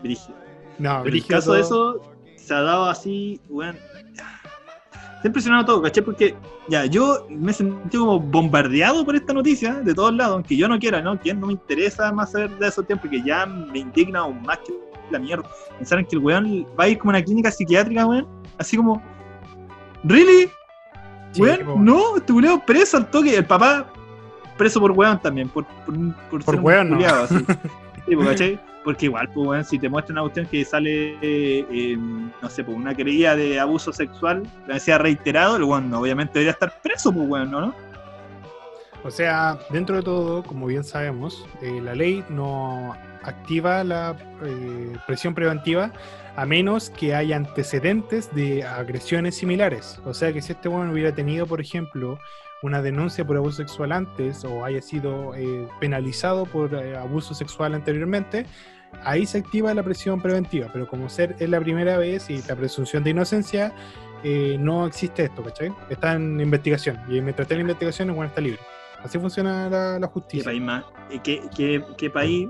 No, el caso de eso, se ha dado así, bueno, Está impresionado todo, ¿caché? Porque ya, yo me sentí como bombardeado por esta noticia de todos lados, aunque yo no quiera, ¿no? ¿Quién no me interesa más saber de esos tiempos? Porque ya me indigna aún más que la mierda. Pensaron que el weón va a ir como a una clínica psiquiátrica, weón. Así como, ¿really? weón, no, este weón preso al toque. El papá preso por weón también, por, por,
por, ser weón, un no. así.
Sí, ¿cachai? Porque igual, pues, bueno, si te muestran una cuestión que sale, eh, no sé, pues una querella de abuso sexual, que sea reiterado, el bueno, obviamente debería estar preso, pues, bueno, ¿no?
O sea, dentro de todo, como bien sabemos, eh, la ley no activa la eh, presión preventiva a menos que haya antecedentes de agresiones similares. O sea que si este bueno hubiera tenido, por ejemplo, una denuncia por abuso sexual antes o haya sido eh, penalizado por abuso sexual anteriormente, ahí se activa la presión preventiva. Pero como ser es la primera vez y la presunción de inocencia, eh, no existe esto, ¿cachai? Está en investigación y mientras esté en investigación, el bueno está libre. Así funciona la, justicia.
¿Qué país más? ¿Qué, qué, qué país?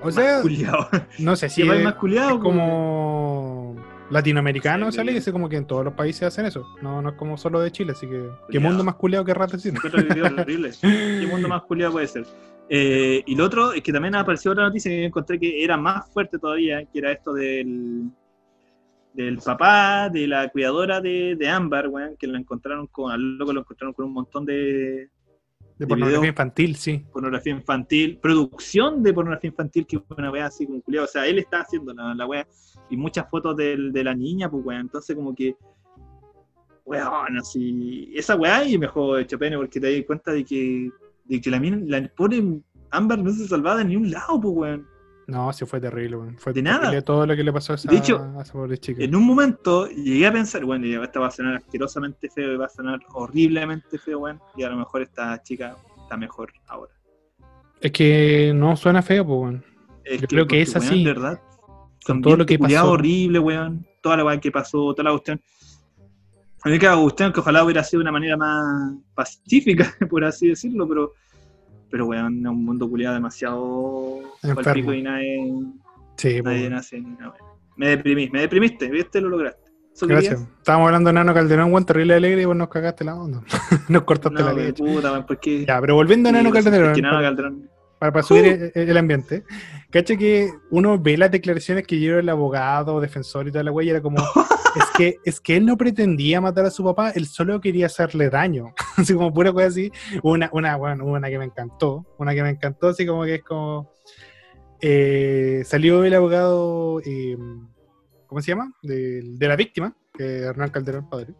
O sea, no sé si
¿Qué país más culiado?
como latinoamericano sale y dice como que en todos los países hacen eso. No, no es como solo de Chile, así que. ¿Qué mundo más culiado que rato
¿Qué mundo más culiado puede ser? Eh, y lo otro es que también apareció otra noticia que encontré que era más fuerte todavía, que era esto del, del papá de la cuidadora de, de Ámbar, que lo encontraron con, al loco lo encontraron con un montón de,
de pornografía infantil, sí.
Pornografía infantil, producción de pornografía infantil, que una wea así como culiado. O sea, él está haciendo la, la wea y muchas fotos de, de la niña, pues weón. Entonces, como que, weón, así. Esa weá y mejor hecho pene porque te das cuenta de que, de que la, la pobre Ámbar no se salvaba de ni un lado, pues weón.
No, sí fue terrible, Fue
de nada.
todo lo que le pasó a esa,
de hecho, pobre chica. En un momento llegué a pensar, bueno, esta va a sonar asquerosamente feo y va a sonar horriblemente feo, weón. Y a lo mejor esta chica está mejor ahora.
Es que no suena feo, pues, weón. Yo creo que es así.
verdad. Con todo lo que pasó. horrible, weón. Toda la weón que pasó, toda la cuestión. A mí me queda cuestión que ojalá hubiera sido de una manera más pacífica, por así decirlo, pero pero weón, es un mundo culiado demasiado palpico y nadie, sí, nadie nace ni nada. Me deprimí, me deprimiste, viste, lo lograste.
Gracias. Estábamos hablando de Nano Calderón, weón, terrible alegre y vos nos cagaste la onda. nos cortaste la leche.
Puta, porque...
Ya, pero volviendo a Nano Calderón. Nano Calderón para, para subir el, ambiente. Cacha que uno ve las declaraciones que dio el abogado, defensor y toda la güey, y era como, es que, es que él no pretendía matar a su papá, él solo quería hacerle daño. así como pura cosa así. Una, una, bueno, una que me encantó, una que me encantó, así como que es como, eh, salió el abogado, eh, ¿cómo se llama? De, de la víctima, que Hernán Calderón, padre.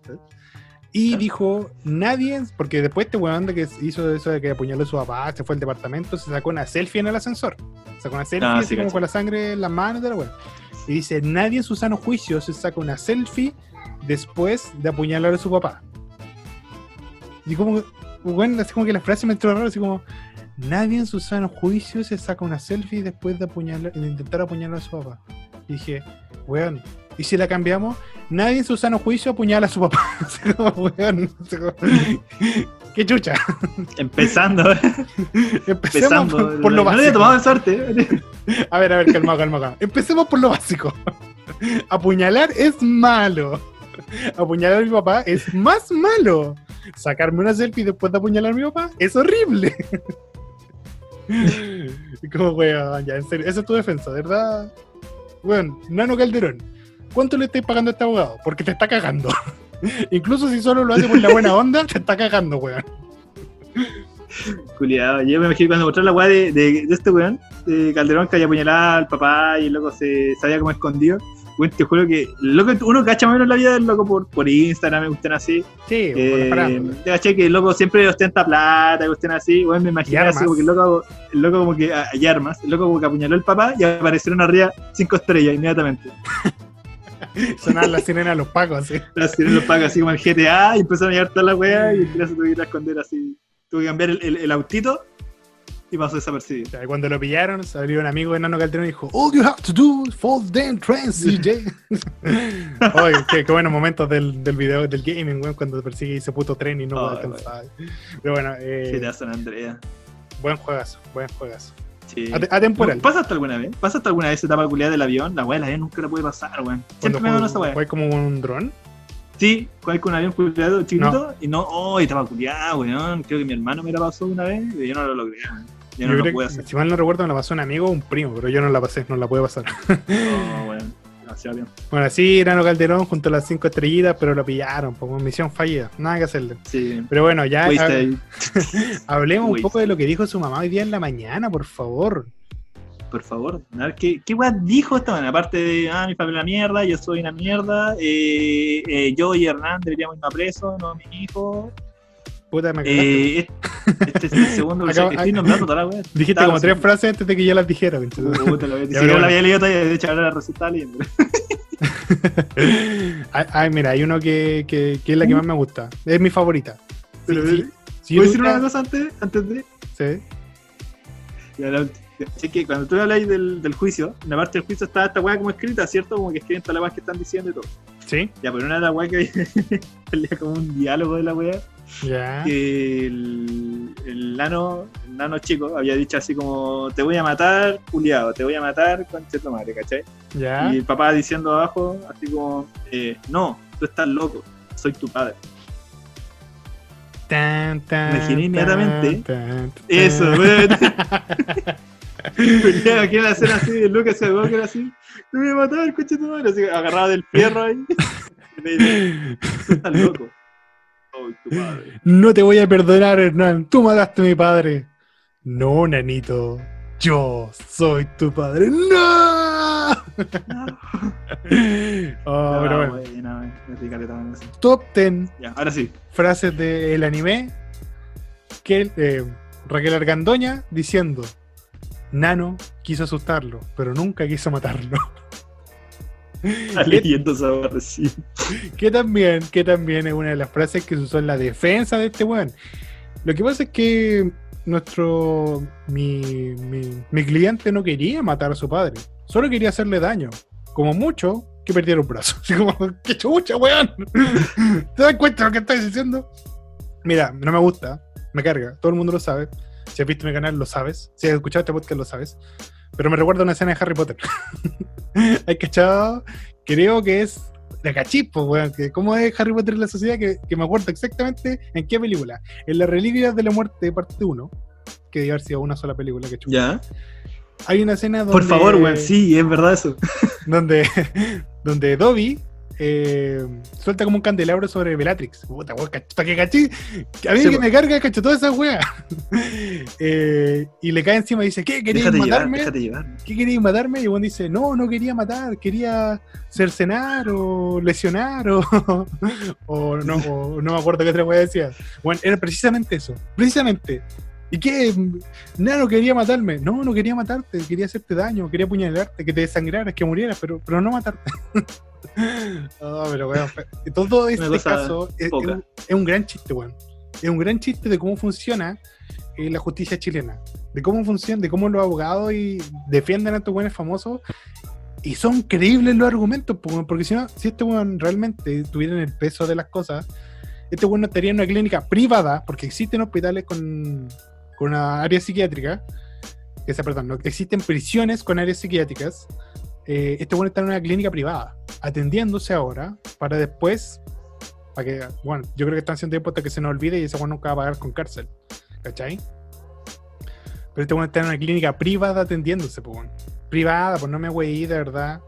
Y dijo, nadie, porque después este weón que hizo eso de que apuñaló a su papá, se fue al departamento, se sacó una selfie en el ascensor. Sacó una selfie ah, así como con la sangre en las manos de la weón. Y dice, nadie en su sano juicio se saca una selfie después de apuñalar a su papá. Y como, bueno, así como que la frase me entró raro, así como, nadie en su sano juicio se saca una selfie después de apuñalar, de intentar apuñalar a su papá. Y dije, weón, ¿y si la cambiamos? Nadie en su sano juicio apuñala a su papá. ¡Qué chucha!
Empezando.
Empecemos por, lo básico. No a ver, a ver, calma, calma, calma. Empecemos por lo básico. Apuñalar es malo. Apuñalar a mi papá es más malo. Sacarme una selfie después de apuñalar a mi papá es horrible. Como, weón, ya, en serio. Esa es tu defensa, ¿verdad? Bueno, Nano Calderón ¿cuánto le estáis pagando a este abogado? Porque te está cagando. Incluso si solo lo hace por la buena onda, te está cagando, weón.
Culiado, yo me imagino cuando mostró la weá de, de, este weón, de Calderón que había apuñalado al papá y luego se, se había como escondido. Bueno, te juro que loco, uno cacha menos la vida del loco por, por Instagram, me gustan así.
Sí,
eh, te caché que el loco siempre ostenta plata, gustan así. Bueno, me imagino así como que el loco, el loco como que hay armas, el loco como que apuñaló al papá y aparecieron arriba cinco estrellas inmediatamente.
Sonaban las sirenas a los pacos, así.
Las sirenas a los pacos, así como el GTA, y empezaron a llegar toda la wea y el se tuvo que ir a esconder así. Tuve que cambiar el, el, el autito y pasó desapercibido.
O cuando lo pillaron, salió un amigo de Nano Calderón y dijo, All you have to do is fall damn trans, CJ. Oye, qué, qué, buenos momentos del, del video del gaming, weón, cuando persigue ese puto tren y no oh, puede alcanzar. Pero bueno, eh,
te San Andrea.
Buen juegazo, buen juegazo.
Sí. Atemporal. ¿Pasa hasta alguna vez? ¿Pasa hasta alguna vez etapa culiada del avión? La weá la nunca la puede pasar, weón. Siempre me da esa weá.
¿Fue como un dron?
Sí, fue con un avión culiado chiquito y no, oh, estaba culiado, weón. Creo que mi hermano me la pasó una vez y yo no lo logré, weón. Yo, no lo pude hacer.
Si mal no recuerdo, me la pasó un amigo o un primo, pero yo no la pasé, no la pude pasar.
Oh, bueno. Demasiado.
Bueno, así Rano Calderón junto a las cinco estrellitas, pero lo pillaron, como misión fallida, nada que hacerle.
Sí.
Pero bueno, ya hablemos un poco de lo que dijo su mamá hoy día en la mañana, por favor.
Por favor, a ver, ¿qué, qué dijo esta mañana? Aparte de, ah, mi familia la mierda, yo soy una mierda, eh, eh, yo y Hernán deberíamos ir a preso, no mi hijo,
Puta, me eh,
este es el segundo que estoy nombrando toda la wea.
Dijiste como tres frases antes de que yo las dijera.
Puta, lo si yo la había leído todavía, de hecho ahora la receta leyendo.
Ay, mira, hay uno que, que, que, es la que más me gusta. Es mi favorita.
Pero, sí, sí, ¿Puedo decir una cosa antes, antes de?
Sí.
Ya, la, que cuando tú habláis del, del juicio, en la parte del juicio está esta weá como escrita, ¿cierto? Como que escriben todas las weas que están diciendo y todo.
Sí.
Ya, pero una de las weas que había como un diálogo de la weá que el, el, nano, el nano chico había dicho así como, te voy a matar, culiado, te voy a matar, con tu madre, ¿cachai? Y el papá diciendo abajo, así como, eh, no, tú estás loco, soy tu padre.
Tan, tan,
Imaginé inmediatamente eso, Venía aquí en la escena así de Lucas que era así, te voy a matar, coche tu madre, así agarrado del fierro ahí. tú estás loco.
No te voy a perdonar, Hernán. Tú mataste a mi padre. No, nanito. Yo soy tu padre. ¡No! oh, pero bueno. Top 10.
ahora sí.
Frases del anime. Que eh, Raquel Argandoña diciendo: Nano quiso asustarlo, pero nunca quiso matarlo.
leyendo esa sí.
Que también, que también es una de las frases que se usó en la defensa de este weón. Lo que pasa es que nuestro mi, mi, cliente no quería matar a su padre, solo quería hacerle daño. Como mucho que perdiera un brazo. Así como, ¡qué chucha, weón! ¿Te das cuenta de lo que estás diciendo? Mira, no me gusta, me carga, todo el mundo lo sabe. Si has visto mi canal, lo sabes. Si has escuchado este podcast, lo sabes. Pero me recuerda una escena de Harry Potter. Hay cachado, creo que es de cachispo, weón. Que ¿Cómo es Harry Potter en la sociedad? Que, que, me acuerdo exactamente en qué película. En la Reliquias de la Muerte, parte 1, que debe haber sido una sola película que chupa.
Ya.
Hay una escena donde.
Por favor, weón, sí, es verdad eso.
donde, donde Dobby eh, suelta como un candelabro sobre Bellatrix. Puta, para que cachí. A mí que me carga, cacho, toda esa wea. eh, y le cae encima y dice: ¿Qué? ¿Querías matarme? ¿Qué querías matarme? Y Juan dice: No, no quería matar, quería cercenar o lesionar o, o, no, o no me acuerdo qué otra wea decía. Bueno, era precisamente eso. Precisamente. ¿Y qué? Nano quería matarme. No, no quería matarte, quería hacerte daño, quería apuñalarte, que te desangraras, que murieras, pero, pero no matarte. pero bueno, todo este caso es, un gran chiste, weón. Es un gran chiste de cómo funciona eh, la justicia chilena. De cómo funciona, de cómo los abogados y defienden a estos buenos famosos. Y son creíbles los argumentos, porque si no, si este weón realmente tuviera el peso de las cosas, este weón no estaría en una clínica privada, porque existen hospitales con con una área psiquiátrica, que perdón, no, existen prisiones con áreas psiquiátricas, eh, este bueno está en una clínica privada, atendiéndose ahora, para después, para que, bueno, yo creo que están haciendo tiempo hasta que se nos olvide y ese bueno nunca va a pagar con cárcel, ¿cachai? Pero este bueno está en una clínica privada atendiéndose, pues, bueno. privada, pues no me güey, de verdad.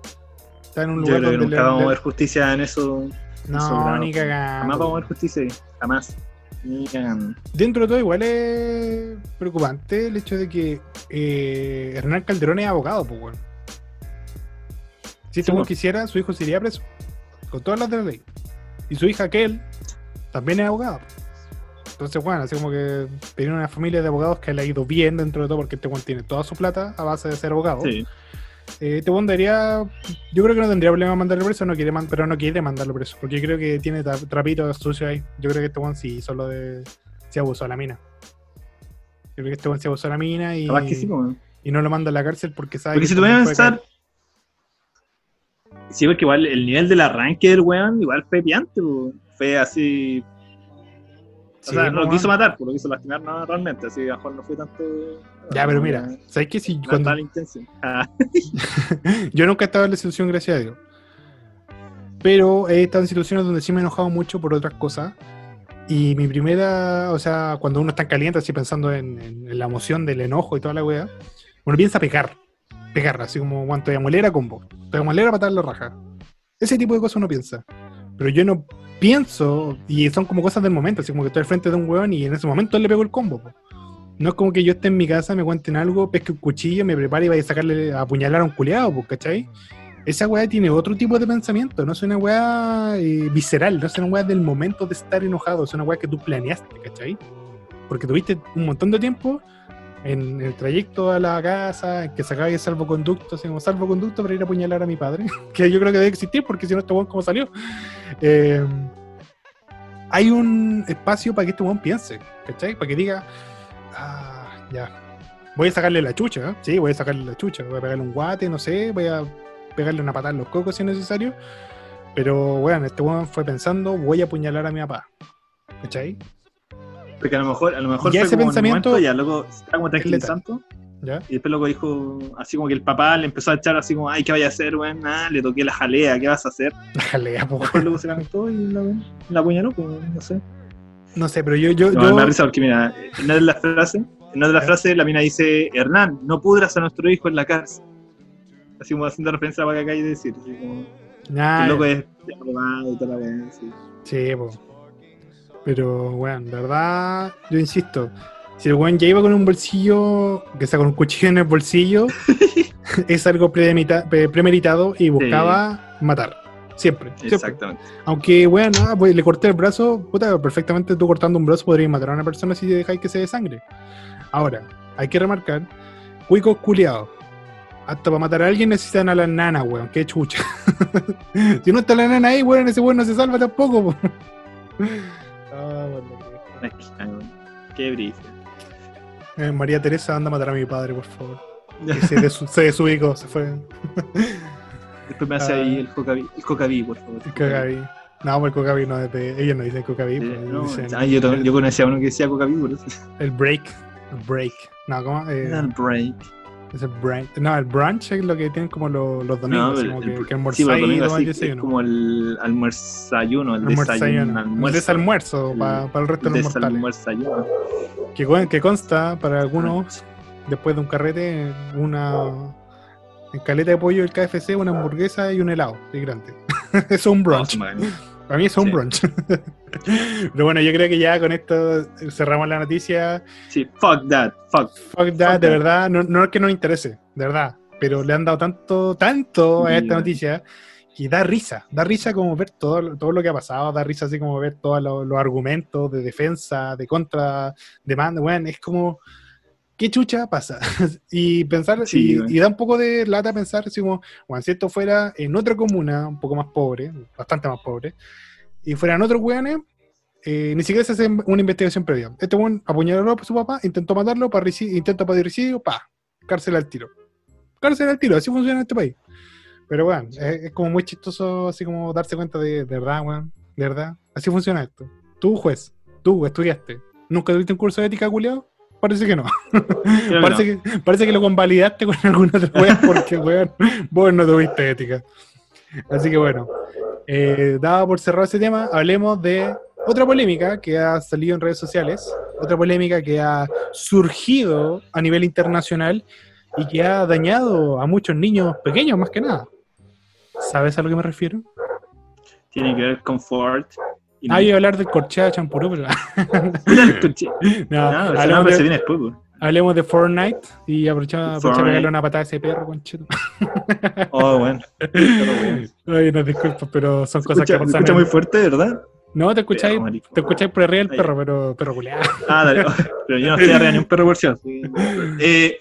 Está en un lugar
donde nunca vamos a ver justicia en eso.
No, ni cagando.
Jamás vamos a ver justicia jamás.
Dentro de todo, igual es preocupante el hecho de que eh, Hernán Calderón es abogado, pues, bueno. Si este weón quisiera, su hijo se iría preso. Con todas las de la ley. Y su hija, aquel, también es abogado. Entonces, bueno, así como que tiene una familia de abogados que le ha ido bien dentro de todo porque este tiene toda su plata a base de ser abogado. Sí. Eh, este debería. Yo creo que no tendría problema mandarlo preso, no quiere pero no quiere mandarlo preso. Porque creo que tiene trapitos sucios ahí. Yo creo que este weón sí solo de. se abusó a la mina. Yo creo que este weón se abusó a la mina y. y no lo manda a la cárcel porque sabe.
Porque si te voy a pensar. Sí, porque igual el nivel del arranque del weón, igual fue piante, fue así o sea, no lo quiso matar, pues lo quiso lastimar no, realmente, así a lo mejor no fue tanto.
Ya, pero mira, ¿sabes qué? Si cuando... Ah. yo nunca he estado en la situación, gracias a Dios. Pero he estado en situaciones donde sí me he enojado mucho por otras cosas. Y mi primera, o sea, cuando uno está caliente, así pensando en, la emoción del enojo y toda la wea, uno piensa pegar. Pegar, así como cuando te molera combo. Te molera patar la raja. Ese tipo de cosas uno piensa. Pero yo no pienso, y son como cosas del momento, así como que estoy al frente de un weón y en ese momento le pego el combo. No es como que yo esté en mi casa, me cuenten algo, pesque un cuchillo, me prepare y vaya a sacarle a apuñalar a un culeado, ¿cachai? Esa weá tiene otro tipo de pensamiento, no es una weá eh, visceral, no es una weá del momento de estar enojado, es una weá que tú planeaste, ¿cachai? Porque tuviste un montón de tiempo en el trayecto a la casa, que sacaba el salvoconducto, así como salvoconducto para ir a apuñalar a mi padre, que yo creo que debe existir porque si no, este weón, ¿cómo salió? Eh, hay un espacio para que este weón piense, ¿cachai? Para que diga, ah, ya, voy a sacarle la chucha, ¿eh? sí, voy a sacarle la chucha, voy a pegarle un guate, no sé, voy a pegarle una patada en los cocos si es necesario, pero bueno, este weón fue pensando, voy a apuñalar a mi papá, ¿cachai?
Porque a lo mejor, a lo mejor
ya ese pensamiento.
ya luego estaba como. ¿Ya? Y después luego dijo, así como que el papá le empezó a echar así como, ay, ¿qué vaya a hacer, weón? Ah, le toqué la jalea, ¿qué vas a hacer?
La jalea, pues.
Después luego se calentó y la, la apuñaló, pues, no sé.
No sé, pero yo... yo,
no,
yo...
me risa porque mira, en una de las frases, en una de las frases la mina dice, Hernán, no pudras a nuestro hijo en la cárcel. Así como haciendo referencia a lo que acá de decir, así como... Nah, el loco es
y. Sí, pues. Pero, weón, de verdad, yo insisto, si el weón ya iba con un bolsillo, que está con un cuchillo en el bolsillo, es algo premeditado y buscaba matar. Siempre, Exactamente. Aunque, weón, ah, pues, le corté el brazo, puta, perfectamente tú cortando un brazo podrías matar a una persona si dejáis que se dé sangre. Ahora, hay que remarcar, cuicos culiados. Hasta para matar a alguien necesitan a la nana, weón. Qué chucha. si no está la nana ahí, weón, ese weón no se salva tampoco.
Qué brisa.
Eh, María Teresa anda a matar a mi padre, por favor. se, desubicó, se fue.
Después me hace ahí el cocaví, el cocaví, por favor. El cocaví.
No, pues el cocaví no es de. Ellos no dicen cocaví. Pues, no,
ah, yo, yo, conocía a uno que decía cocaví, por eso.
El break. El break. No, ¿cómo?
Eh, el break.
Es el brunch. No, el brunch es lo que tienen como los, los domingos, como que, el, que almuerzáis
sí, Es como el almuerzayuno, el desayuno.
El desalmuerzo para, para el resto de los mortales. Que, que consta para algunos, después de un carrete, una en caleta de pollo del KFC, una hamburguesa y un helado grande. Eso es un brunch. Para mí es un brunch. Pero bueno, yo creo que ya con esto cerramos la noticia.
Sí, fuck that, fuck.
Fuck that, de verdad. No, no es que nos interese, de verdad. Pero le han dado tanto, tanto a esta noticia que da risa. Da risa como ver todo, todo lo que ha pasado. Da risa así como ver todos los, argumentos de defensa, de contra, demanda. Bueno, es como. ¿Qué chucha pasa? y pensar, y, da un poco de lata pensar, así como, bueno, si esto fuera en otra comuna, un poco más pobre, bastante más pobre, y fueran otros weones, eh, ni siquiera se hace una investigación previa. Este weón apuñaló a su papá, intentó matarlo, para intenta parricidio, pa, cárcel al tiro. Cárcel al tiro, así funciona en este país. Pero bueno, es, como muy chistoso así como darse cuenta de, de verdad, weón, de verdad. Así funciona esto. Tú, juez, tú estudiaste, ¿nunca tuviste un curso de ética, culiado? Parece que no. parece, Que, parece que lo convalidaste con algún otro weón porque, weón, vos no tuviste ética. Así que bueno, eh, dado por cerrar ese tema, hablemos de otra polémica que ha salido en redes sociales, otra polémica que ha surgido a nivel internacional y que ha dañado a muchos niños pequeños más que nada. ¿Sabes a lo que me refiero?
Tiene que ver con Ford.
Ah, iba a hablar del corchea champurú, pero...
no, no, no, se viene después,
Hablemos de Fortnite y aprovechamos para pegarle una patada a ese perro, conchito.
Oh, bueno.
Ay, no disculpo, pero son cosas que
pasan. Escucha muy fuerte, ¿verdad?
No, te escucháis, te escucháis por arriba el perro, pero perro culeado.
Ah, dale. Pero yo no estoy arriba ni un perro por eh,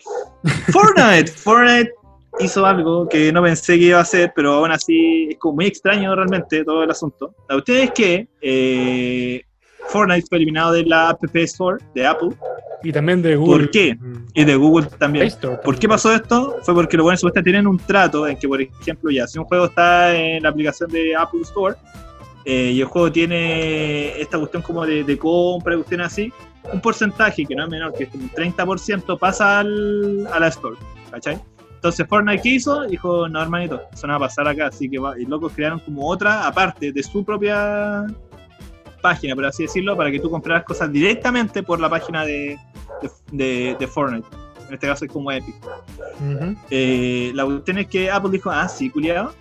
Fortnite. Fortnite hizo algo que no pensé que iba a hacer, pero aún así es como muy extraño realmente todo el asunto. La cuestión es que eh, Fortnite fue eliminado de la App Store de Apple.
Y también de Google.
¿Por qué? Mm. Y de Google también. ¿Por qué pasó esto? Fue porque los buenos supuestamente tienen un trato en que, por ejemplo, ya si un juego está en la aplicación de Apple Store, eh, y el juego tiene esta cuestión como de, de compra, cuestiones así, un porcentaje que no es menor, que es un 30% pasa al, a la store, ¿cachai? Entonces Fortnite ¿qué hizo? Dijo, no hermanito, eso no va a pasar acá, así que va, y locos crearon como otra, aparte de su propia página, por así decirlo, para que tú compraras cosas directamente por la página de, de, Fortnite. En este caso es como Epic. Eh, la cuestión es que Apple dijo, ah, sí, culiado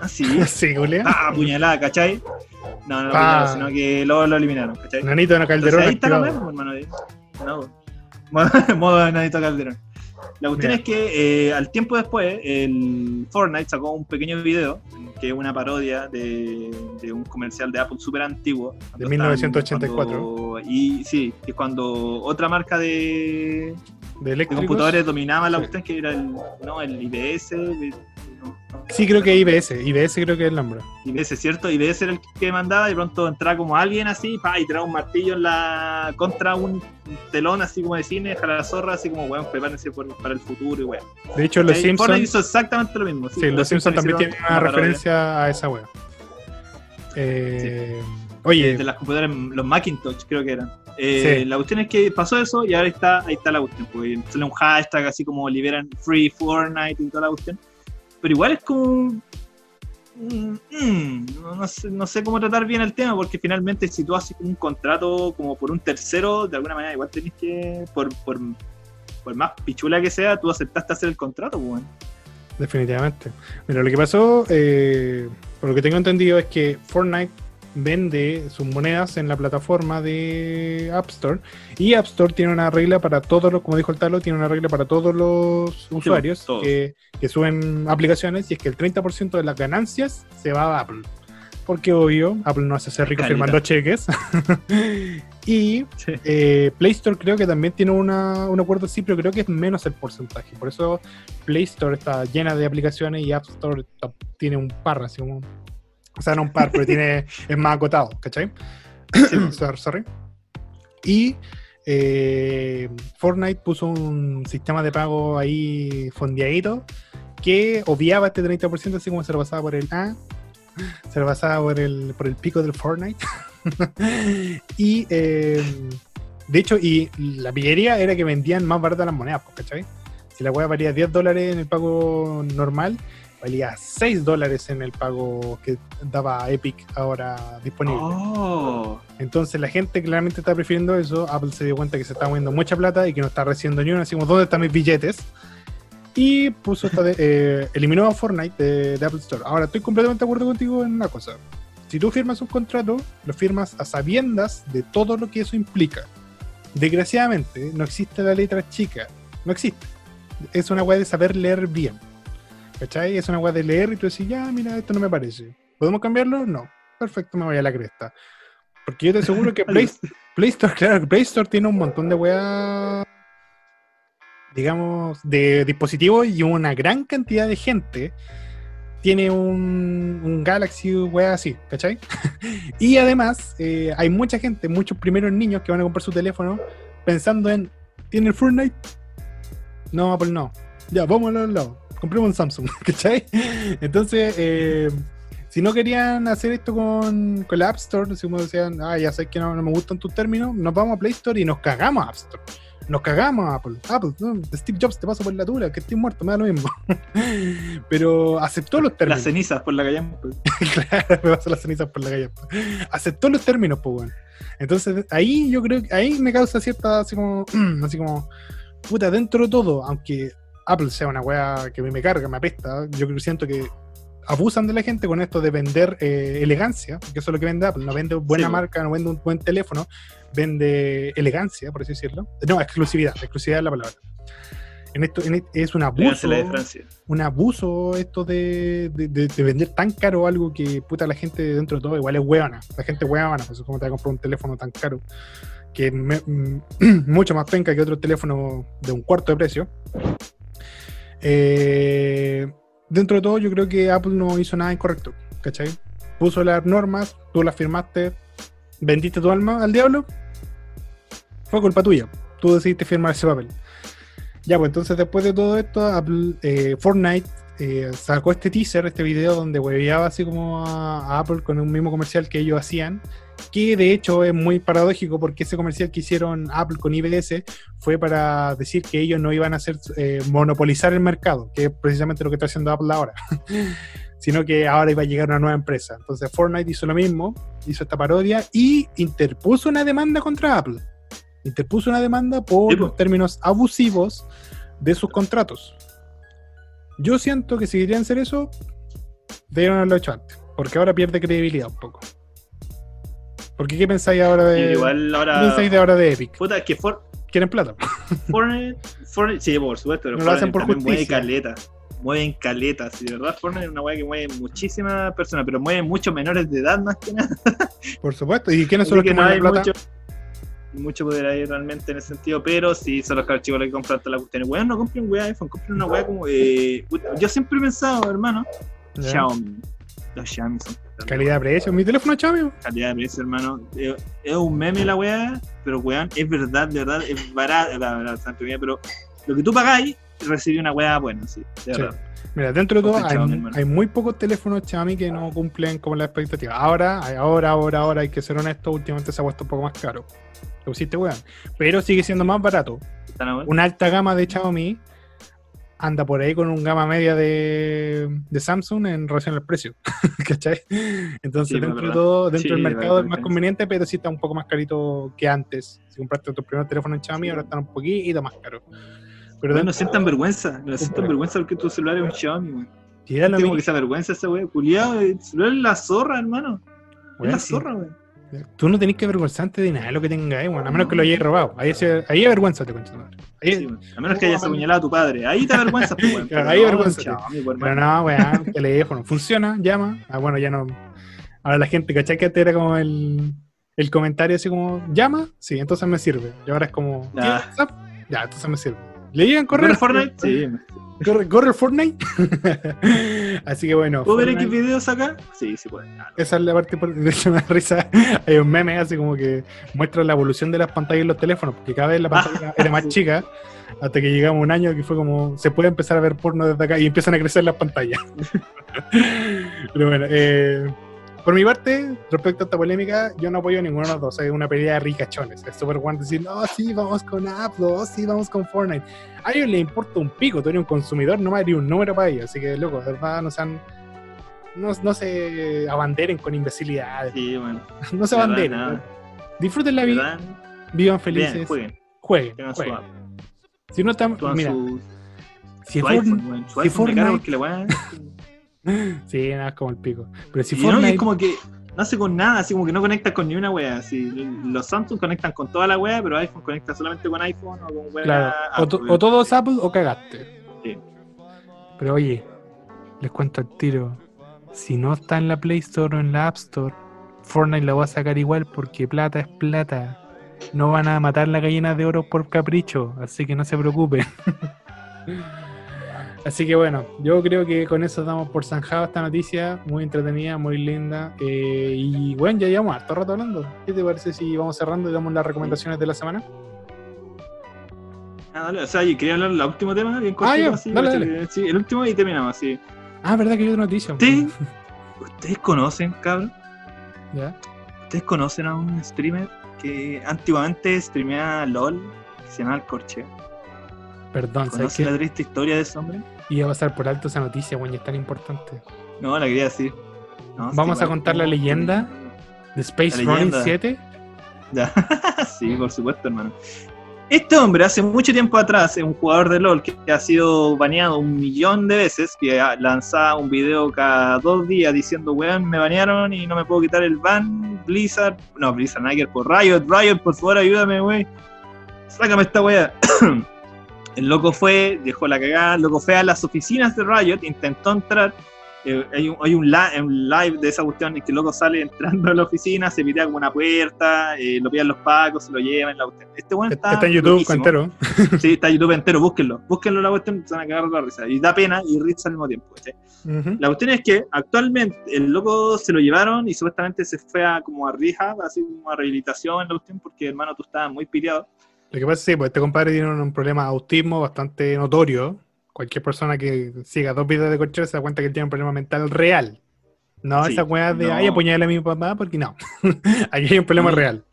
Ah, sí.
sí, Julia.
Ah, puñalada, ¿cachai? No, no, ah. sino que luego lo eliminaron, ¿cachai?
Nanito
no
Calderón.
ahí está lo mismo, hermano. No, modo Nanito Calderón. La cuestión es que eh, al tiempo después, el Fortnite sacó un pequeño video que es una parodia de, de un comercial de Apple súper antiguo.
De 1984.
y sí, que cuando otra marca de, de, computadores dominaba la cuestión, que era el, no, el IBS,
Sí, creo que IBS, IBS creo que es el nombre.
IBS, ¿cierto? IBS era el que mandaba, y de pronto entraba como alguien así, pa, y trae un martillo en la contra un telón así como de cine, deja la zorra, así como, weón, prepárense para el futuro y weón.
De hecho, los Simpsons...
hizo exactamente lo mismo.
Sí, los, Simpsons también tienen una referencia a esa weón. Eh, oye...
De las computadoras, los Macintosh creo que eran. Eh, la cuestión es que pasó eso y ahora está, ahí está la cuestión. Pues sale un hashtag así como liberan Free Fortnite y toda la cuestión pero igual es como... Mm, mm, no, sé, cómo tratar bien el tema, porque finalmente si tú haces un contrato como por un tercero, de alguna manera igual tenés que, por, por, más pichula que sea, tú aceptaste hacer el contrato, pues,
Definitivamente. Mira, lo que pasó, eh, por lo que tengo entendido, es que Fortnite vende sus monedas en la plataforma de App Store y App Store tiene una regla para todos los, como dijo el Talo, tiene una regla para todos los usuarios que, suben aplicaciones y es que el 30% de las ganancias se va a Apple. Porque obvio, Apple no hace ser rico firmando cheques. y eh, Play Store creo que también tiene una, un acuerdo así, pero creo que es menos el porcentaje. Por eso Play Store está llena de aplicaciones y App Store tiene un par, así como o sea, no un par, pero tiene, es más acotado, ¿cachai? sorry. Y eh, Fortnite puso un sistema de pago ahí fondeadito que obviaba este 30%, así como se lo pasaba por el A, se lo pasaba por el, por el pico del Fortnite. y eh, de hecho, y la pillería era que vendían más baratas las monedas, ¿cachai? Si la hueá valía 10 dólares en el pago normal, valía 6 dólares en el pago que daba Epic ahora disponible. Oh. Entonces la gente claramente está prefiriendo eso. Apple se dio cuenta que se está moviendo mucha plata y que no está recibiendo ni una. Así como, ¿dónde están mis billetes? Y puso esta eh, eliminó a Fortnite de, Apple Store. Ahora, estoy completamente de acuerdo contigo en una cosa. Si tú firmas un contrato, lo firmas a sabiendas de todo lo que eso implica. Desgraciadamente, no existe la letra chica. No existe. Es una weá de saber leer bien. ¿Cachai? Es una weá de leer y tú decís, ya, mira, esto no me parece. ¿Podemos cambiarlo? No. Perfecto, me voy a la cresta. Porque yo te aseguro que Play, Store, claro, Play Store tiene un montón de weá, digamos, de dispositivos y una gran cantidad de gente tiene un, un Galaxy weá así, ¿cachai? y además, eh, hay mucha gente, muchos primeros niños que van a comprar su teléfono pensando en, ¿tiene el Fortnite? No, Apple no. Ya, vamos al lado compremos un Samsung, ¿cachai? Entonces, eh, si no querían hacer esto con, con la App Store, si como decían, ah, ya sé que no, me gustan tus términos, nos vamos a Play Store y nos cagamos a App Store. Nos cagamos a Apple. Apple, no, Steve Jobs te paso por la tula, que estoy muerto, me da lo mismo. Pero aceptó los términos.
Las cenizas por la calle.
claro, me paso las cenizas por la calle. Aceptó los términos, pues bueno. Entonces, ahí yo creo que ahí me causa cierta, así como, así como, puta, dentro de todo, aunque Apple sea una weá que a mí me carga, me apesta. Yo siento que abusan de la gente con esto de vender eh, elegancia, porque eso es lo que vende Apple. No vende buena marca, no vende un buen teléfono, vende elegancia, por así decirlo. No, exclusividad, exclusividad es la palabra. En esto es un abuso. Un abuso esto de, vender tan caro algo que puta la gente dentro de todo igual es huevana. La gente huevana, pues como te va a comprar un teléfono tan caro que es mucho más penca que otro teléfono de un cuarto de precio. Eh, dentro de todo, yo creo que Apple no hizo nada incorrecto, ¿cachai? Puso las normas, tú las firmaste, vendiste tu alma al diablo, fue culpa tuya. Tú decidiste firmar ese papel. Ya, pues entonces después de todo esto, Apple, eh, Fortnite eh, sacó este teaser, este video donde hueveaba así como a, Apple con un mismo comercial que ellos hacían, que de hecho es muy paradójico porque ese comercial que hicieron Apple con IBS fue para decir que ellos no iban a hacer eh, monopolizar el mercado, que es precisamente lo que está haciendo Apple ahora, sino que ahora iba a llegar una nueva empresa. Entonces Fortnite hizo lo mismo, hizo esta parodia y interpuso una demanda contra Apple. Interpuso una demanda por términos abusivos de sus contratos. Yo siento que si querían hacer eso, debieron haberlo hecho antes, porque ahora pierde credibilidad un poco. Porque ¿qué pensáis ahora de.
Igual ahora.
¿Qué pensáis de ahora de Epic?
Puta, que for...
Quieren plata.
Fortnite, Fortnite, sí, por supuesto, pero
no lo hacen por justicia.
mueve caleta. Mueven caletas, y de verdad Fortnite es una weá que mueve muchísimas personas, pero mueve muchos menores de edad más que nada.
Por supuesto, ¿y quiénes son los que, mueven plata?
Mucho mucho poder ahí realmente en ese sentido, pero si son los caros chicos los que compran todas las cuestiones. Weón, no compren weá iPhone, compren una weá como. Eh, yo siempre he pensado, hermano, Xiaomi. Los Xiaomi son.
Calidad-precio, mi teléfono es Xiaomi.
Calidad-precio, hermano. Es un meme la weá, pero weón, es verdad, de verdad, es barato, la verdad, pero lo que tú pagáis, recibí una weá buena, sí, de verdad.
Mira, dentro de todo hay, muy pocos teléfonos Xiaomi que no cumplen como la expectativa. Ahora, ahora, ahora, ahora, hay que ser honesto, últimamente se ha puesto un poco más caro pusiste weón. Pero sigue siendo más barato. Una alta gama de Xiaomi anda por ahí con un gama media de, Samsung en relación al precio. ¿Cachai? Entonces, dentro de todo, dentro del mercado es más conveniente, pero sí está un poco más carito que antes. Si compraste tu primer teléfono en Xiaomi, ahora están un poquito más caro.
Pero no sientan vergüenza, no sientan vergüenza porque tu celular es un Xiaomi, weón. Tengo que esa vergüenza esa weón. Culiado, el celular es la zorra, hermano. es la zorra, weón.
Tú no tenés que avergonzarte de nada de lo que tengáis, bueno, a menos que lo hayáis robado. Ahí, se, ahí avergüenza te
ahí, a menos que hayas apuñalado a tu padre. Ahí te avergüenzas, pues,
ahí avergüenza. Pero no, weón, teléfono. Funciona, llama. Ah, bueno, ya no. Ahora la gente, ¿cachai? Que antes era como el, el comentario así como, ¿llama? Sí, entonces me sirve. Y ahora es como, Ya, entonces me sirve. ¿Le llegan correr?
Fortnite? Sí.
¿Corre, corre el Fortnite? Así que bueno.
¿Puedo ver X videos acá? Sí, sí puede.
Esa es la parte, de hecho me da risa. Hay un meme así como que muestra la evolución de las pantallas en los teléfonos, porque cada vez la pantalla era más chica, hasta que llegamos a un año que fue como, se puede empezar a ver porno desde acá y empiezan a crecer las pantallas. Pero bueno, eh por mi parte, respecto a esta polémica, yo no apoyo a ninguno de los dos. Es una pelea de ricachones. Es súper bueno decir, no, sí, vamos con Apple, oh, sí, vamos con Fortnite. A ellos les importa un pico, tú eres un consumidor, no más eres un número para ellos. Así que, loco, de verdad, no sean. No, no se abanderen con imbecilidades.
Sí, bueno.
no se abanderen. Disfruten la vida. Vivan felices.
jueguen.
Jueguen. jueguen. Si no están. Mira. si, Fortnite, sí, nada, es como el pico. Pero si
no, es como que no hace con nada, así como que no conecta con ni una wea. Así, los Samsung conectan con toda la wea, pero iPhone conecta solamente con iPhone o con wea.
Claro. o, todos Apple o cagaste. Sí. Pero oye, les cuento el tiro. Si no está en la Play Store o en la App Store, Fortnite la va a sacar igual porque plata es plata. No van a matar la gallina de oro por capricho, así que no se preocupen. Así que bueno, yo creo que con eso damos por zanjado esta noticia, muy entretenida, muy linda. Eh, y bueno, ya llevamos harto rato hablando. ¿Qué te parece si vamos cerrando y damos las recomendaciones de la semana?
Ah, dale, o sea, yo quería hablar del último tema, bien ah, así, Sí, el último y terminamos así.
Ah, verdad que hay otra noticia.
¿Ustedes, ¿Ustedes conocen, cabrón? ¿Ya? ¿Ustedes conocen a un streamer que antiguamente streameaba LOL, que se llama El Corche?
Perdón,
¿Conoces la triste historia de ese hombre?
Iba a pasar por alto esa noticia, güey, es tan importante.
No, la quería decir.
Vamos a contar la leyenda de Space Running 7.
Ya, sí, por supuesto, hermano. Este hombre, hace mucho tiempo atrás, es un jugador de LOL que ha sido baneado un millón de veces, que lanzaba un video cada dos días diciendo, weón, me banearon y no me puedo quitar el ban Blizzard, no, Blizzard Nike por Riot, Riot, por favor, ayúdame, wey. Sácame esta weá. el loco fue, dejó la cagada, el loco fue a las oficinas de Riot, intentó entrar, eh, hay, un, hay un, live de esa cuestión en que el loco sale entrando a la oficina, se pitea como una puerta, eh, lo pillan los pacos, se lo llevan. La cuestión. Este bueno está,
está en YouTube entero.
Sí, está en YouTube entero, búsquenlo. Búsquenlo la cuestión, se van a cagar la risa. Y da pena y risa al mismo tiempo. La cuestión es que actualmente el loco se lo llevaron y supuestamente se fue a como a rehab, así como a rehabilitación en la cuestión, porque hermano, tú estabas muy piriado.
Lo que pasa es que pues, este compadre tiene un, problema de autismo bastante notorio cualquier persona que siga dos videos de coche se da cuenta que él tiene un problema mental real. No esa weá de, ay, apuñale a mi papá, porque no. Aquí hay un problema real.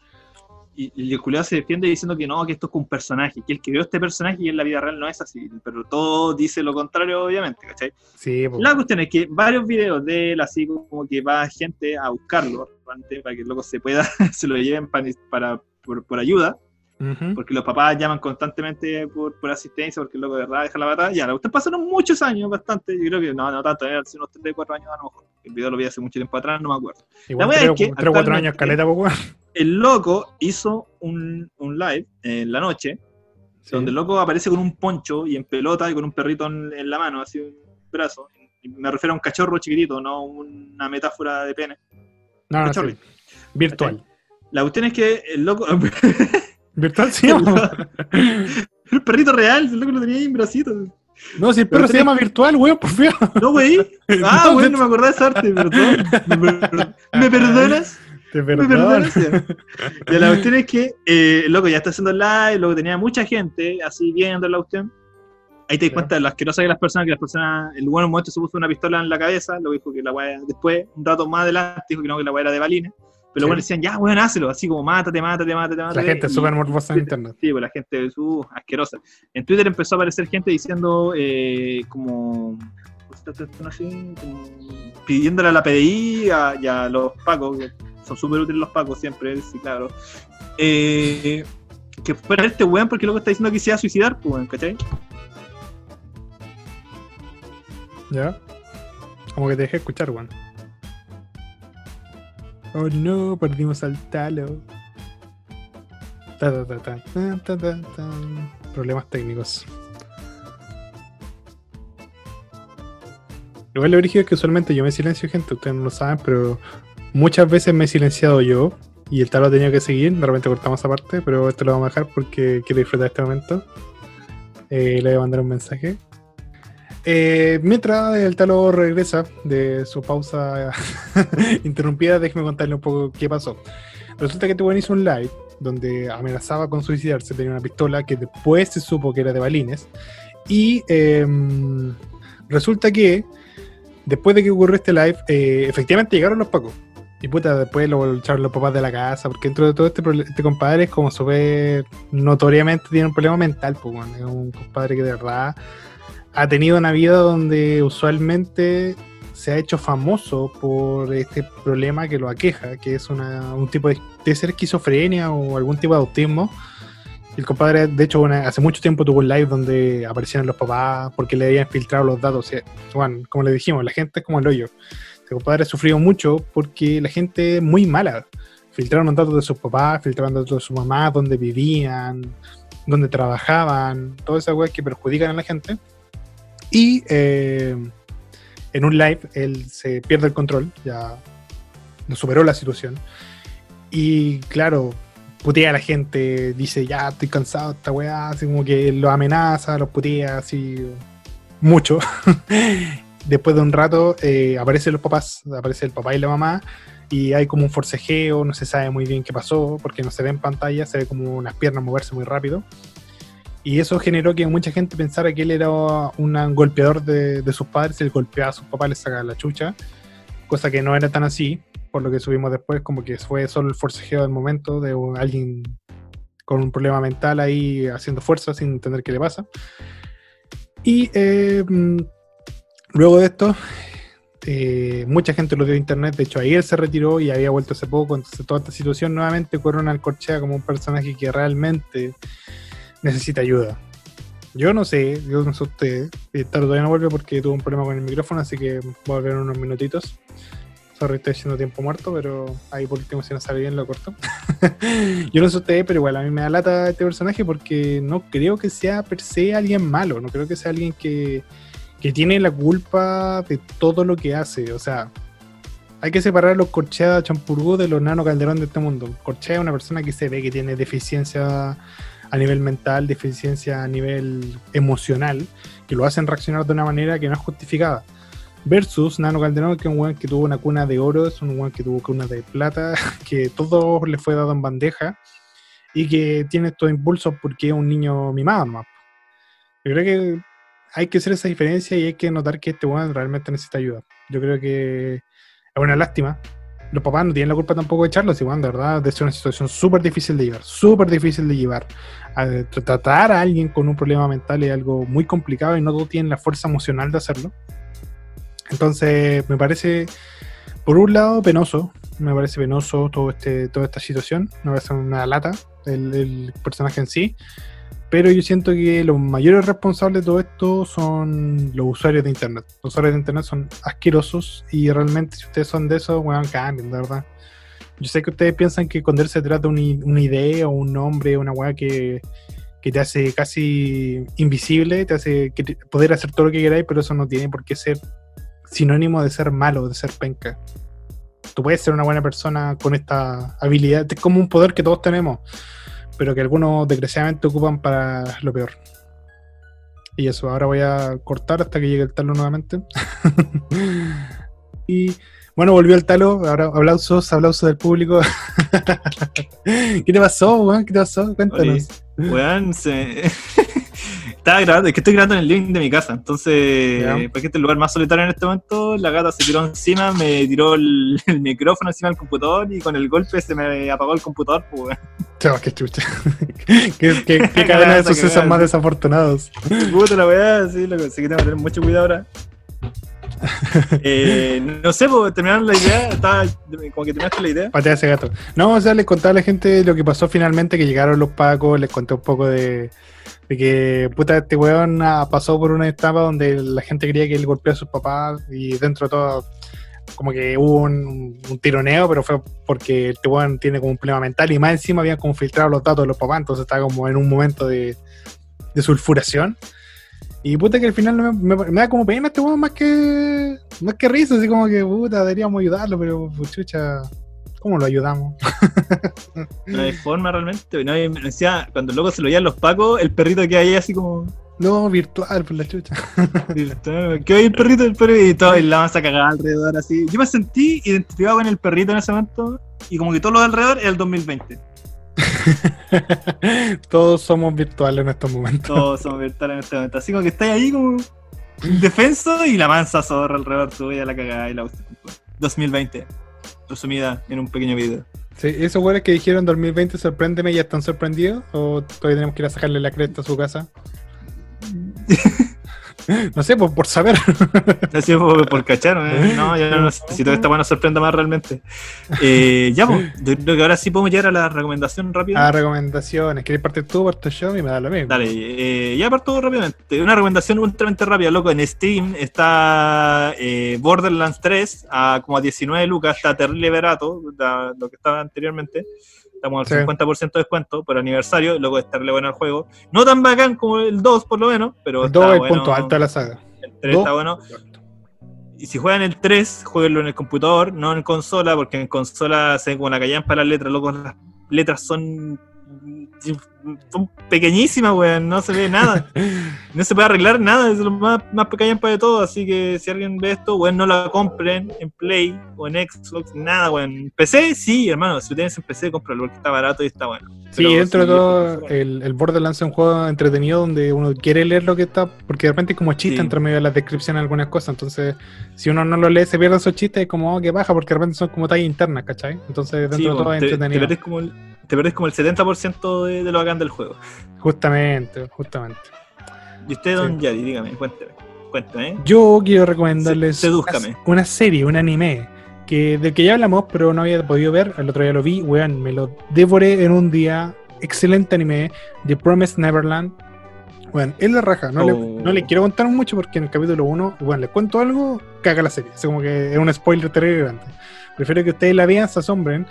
Y, el culiado se defiende diciendo que no, que esto es un personaje, que el que vio este personaje y en la vida real no es así, pero todo dice lo contrario, obviamente, ¿cachai?
Sí,
La cuestión es que varios videos de él, así como que va gente a buscarlo, para que luego se pueda, se lo lleven para, por ayuda, porque los papás llaman constantemente por, por, asistencia, porque el loco de verdad deja la batalla. Ya, ustedes pasaron muchos años, bastante. Yo creo que no, no tanto, hace unos 3 4 años a lo mejor. El video lo vi hace mucho tiempo atrás, no me acuerdo.
Igual la 3, es que 3 4 años, caleta,
El loco hizo un, un live en la noche, donde el loco aparece con un poncho y en pelota y con un perrito en, la mano, así un brazo. me refiero a un cachorro chiquitito, no una metáfora de pene.
No, no, sí. Virtual.
La cuestión es que el loco.
¿Virtual
sí? el perrito real, el loco lo tenía ahí en bracitos.
No, si el perro se llama virtual, weón, por feo.
No, güey. Ah, güey, no me acordaba de esa arte, perdón. ¿Me, perdonas?
Te perdonas.
Y la cuestión es que eh, loco ya está haciendo live, luego tenía mucha gente así viendo la cuestión. Ahí te das cuenta de las que no saben las personas, que las personas, el bueno momento se puso una pistola en la cabeza, lo dijo que la weá, después, un rato más adelante, dijo que no, que la weá era de balines. Pero bueno, decían, ya, weón, hácelo, así como mátate, mátate, mátate, mátate.
La gente es súper morbosa en internet.
Sí, pues la gente es uh, asquerosa. En Twitter empezó a aparecer gente diciendo, eh, como, así, como, pidiéndole a la PDI a, y a los pacos, que son súper útiles los pacos siempre, sí, claro. Eh, que fuera este weón porque luego está diciendo que se iba a suicidar, pues, weón, ¿cachai?
Ya. Como que te dejé escuchar, weón. Oh no, perdimos al talo. Problemas técnicos. Igual lo origen es que usualmente yo me silencio, gente, ustedes no lo saben, pero muchas veces me he silenciado yo y el talo ha tenido que seguir. De repente cortamos aparte, pero esto lo vamos a dejar porque quiero disfrutar este momento. Eh, le voy a mandar un mensaje. Eh, mientras el talo regresa de su pausa interrumpida, déjeme contarle un poco qué pasó. Resulta que este hizo un live donde amenazaba con suicidarse, tenía una pistola que después se supo que era de balines. Y em, resulta que después de que ocurrió este live, eh, efectivamente llegaron los pacos. Y puta, después lo echaron los papás de la casa, porque dentro de todo este, este compadre es como súper notoriamente tiene un problema mental, pues, es un compadre que de verdad ha tenido una vida donde usualmente se ha hecho famoso por este problema que lo aqueja, que es un tipo de, ser esquizofrenia o algún tipo de autismo. El compadre, de hecho, hace mucho tiempo tuvo un live donde aparecieron los papás porque le habían filtrado los datos. bueno, como le dijimos, la gente es como el hoyo. El compadre sufrió mucho porque la gente es muy mala. Filtraron los datos de sus papás, filtraron datos de su mamá, dónde vivían, dónde trabajaban, todas esas cosas que perjudican a la gente. Y eh, en un live él se pierde el control, ya no superó la situación. Y claro, putea a la gente, dice, ya estoy cansado de esta weá, así como que lo amenaza, los putea así mucho. Después de un rato eh, aparecen los papás, aparece el papá y la mamá, y hay como un forcejeo, no se sabe muy bien qué pasó, porque no se ve en pantalla, se ve como unas piernas moverse muy rápido. Y eso generó que mucha gente pensara que él era un golpeador de, sus padres, él golpeaba a sus papás, le sacaba la chucha, cosa que no era tan así, por lo que subimos después, como que fue solo el forcejeo del momento de alguien con un problema mental ahí haciendo fuerza sin entender qué le pasa. Y eh, luego de esto, eh, mucha gente lo dio a internet, de hecho ahí él se retiró y había vuelto hace poco, entonces toda esta situación nuevamente Corona Alcorchea como un personaje que realmente necesita ayuda. Yo no sé, yo no sé usted. Todavía no vuelve porque tuvo un problema con el micrófono, así que voy a volver unos minutitos. Sorry, estoy haciendo tiempo muerto, pero ahí por último si no sale bien lo corto. Yo no sé ustedes, pero igual a mí me da lata este personaje porque no creo que sea per se alguien malo, no creo que sea alguien que, que tiene la culpa de todo lo que hace. O sea, hay que separar los Corchea Champurgú de los Nano Calderón de este mundo. Corchea es una persona que se ve que tiene deficiencia a nivel mental, deficiencia a nivel emocional, que lo hacen reaccionar de una manera que no es justificada. Versus Nano Calderón, que es un weón que tuvo una cuna de oro, es un weón que tuvo cuna de plata, que todo le fue dado en bandeja y que tiene estos impulsos porque es un niño mimado más. Yo creo que hay que hacer esa diferencia y hay que notar que este weón realmente necesita ayuda. Yo creo que es una lástima. Los papás no tienen la culpa tampoco de echarlo, si weón, de verdad, de ser una situación súper difícil de llevar, súper difícil de llevar. A tratar a alguien con un problema mental es algo muy complicado y no todos tienen la fuerza emocional de hacerlo. Entonces, me parece, por un lado, penoso. Me parece penoso todo este, toda esta situación. Me parece una lata el, personaje en sí. Pero yo siento que los mayores responsables de todo esto son los usuarios de Internet. Los usuarios de Internet son asquerosos y realmente si ustedes son de esos, bueno, cambien, de verdad. Yo sé que ustedes piensan que cuando se trata de una, idea o un nombre, una weá que, que te hace casi invisible, te hace poder hacer todo lo que queráis, pero eso no tiene por qué ser sinónimo de ser malo, de ser penca. Tú puedes ser una buena persona con esta habilidad, es como un poder que todos tenemos, pero que algunos desgraciadamente ocupan para lo peor. Y eso, ahora voy a cortar hasta que llegue el talo nuevamente. y bueno, volvió el talo, ahora aplausos, aplausos del público. ¿Qué te pasó, weón? ¿Qué te pasó? Cuéntanos.
weón, se... Estaba grabando, es que estoy grabando en el link de mi casa, entonces, porque este es el lugar más solitario en este momento, la gata se tiró encima, me tiró el, micrófono encima del computador y con el golpe se me apagó el computador, pues,
Chao, qué chucha. qué, qué, qué cadena de sucesos más desafortunados.
Puta la weá, sí, lo que que que tener mucho cuidado ahora. eh, no sé, pues, terminaron la idea, estaba como que terminaste la idea.
Patea ese gato. No, o sea, les contaba a la gente lo que pasó finalmente, que llegaron los pacos, les conté un poco de de que, puta, este weón pasó por una etapa donde la gente quería que él golpeara a sus papás y dentro de todo, como que hubo un, tironeo, pero fue porque este weón tiene como un problema mental y más encima habían como filtrado los datos de los papás, entonces estaba como en un momento de, sulfuración. Y puta que al final me, da como pena este weón más que, más que risa, así como que puta, deberíamos ayudarlo, pero chucha ¿Cómo lo ayudamos?
no hay forma realmente. No hay, decía, cuando el loco se lo a los pacos, el perrito que hay así como.
No, virtual, por la chucha.
virtual. ¿Qué hay el perrito? El perrito y todo, y la masa cagada alrededor así. Yo me sentí identificado con el perrito en ese momento y como que todo lo de alrededor era el 2020.
Todos somos virtuales en estos momentos.
Todos somos virtuales en este momento. Así como que estáis ahí como indefenso y la mansa zorra alrededor tuya, la cagada y la 2020 resumida en un pequeño video.
Sí, esos güeyes que dijeron 2020 sorpréndeme ya están sorprendidos o todavía tenemos que ir a sacarle la cresta a su casa. No sé, por, por saber.
Así por, por cachar, ¿eh? No, ya no necesito que esta buena sorprenda más realmente. Eh, ya, pues, yo creo que ahora sí podemos llegar a la recomendación rápida.
A recomendaciones. ¿Quieres partir tú tu show? Y me da lo mismo.
Dale, eh, ya parto rápidamente. Una recomendación ultramente rápida, loco. En Steam está eh, Borderlands 3 a como a 19 lucas. Está terrible barato, lo que estaba anteriormente. Estamos al 50% de descuento por aniversario, luego de estarle bueno al juego. No tan bacán como el 2, por lo menos, pero.
El 2 es el punto alto de la saga.
El 3 está bueno. Y si juegan el 3, jueguenlo en el computador, no en consola, porque en consola se ven como la callan para las letras, loco, las letras son son pequeñísimas, weón, no se ve nada. no se puede arreglar nada, es lo más, más pequeño de todo. Así que si alguien ve esto, weón, no la compren en Play o en Xbox, nada, weón. PC, sí, hermano, si lo tienes en PC, cómpralo porque está barato y está bueno.
sí, dentro de todo, el, el Borderlands es un juego entretenido donde uno quiere leer lo que está, porque de repente es como chiste entre medio de las descripciones de algunas cosas. Entonces, si uno no lo lee, se pierde esos chistes, es como oh, que baja, porque de repente son como tallas internas, ¿cachai? Entonces, dentro de todo es entretenido.
Te como te perdés como el 70% de, de, lo bacán del juego.
Justamente, justamente.
Y usted, don Yadi, dígame, cuénteme. Cuéntame.
Yo quiero recomendarles una, una, serie, un anime, que del que ya hablamos, pero no había podido ver. El otro día lo vi, weón, me lo devoré en un día. Excelente anime, The Promised Neverland. Bueno, es la raja. No, le, no le oh. quiero contar mucho porque en el capítulo 1, bueno, le cuento algo, caga la serie. Es como que es un spoiler terrible grande. Prefiero que ustedes la vean, se asombren.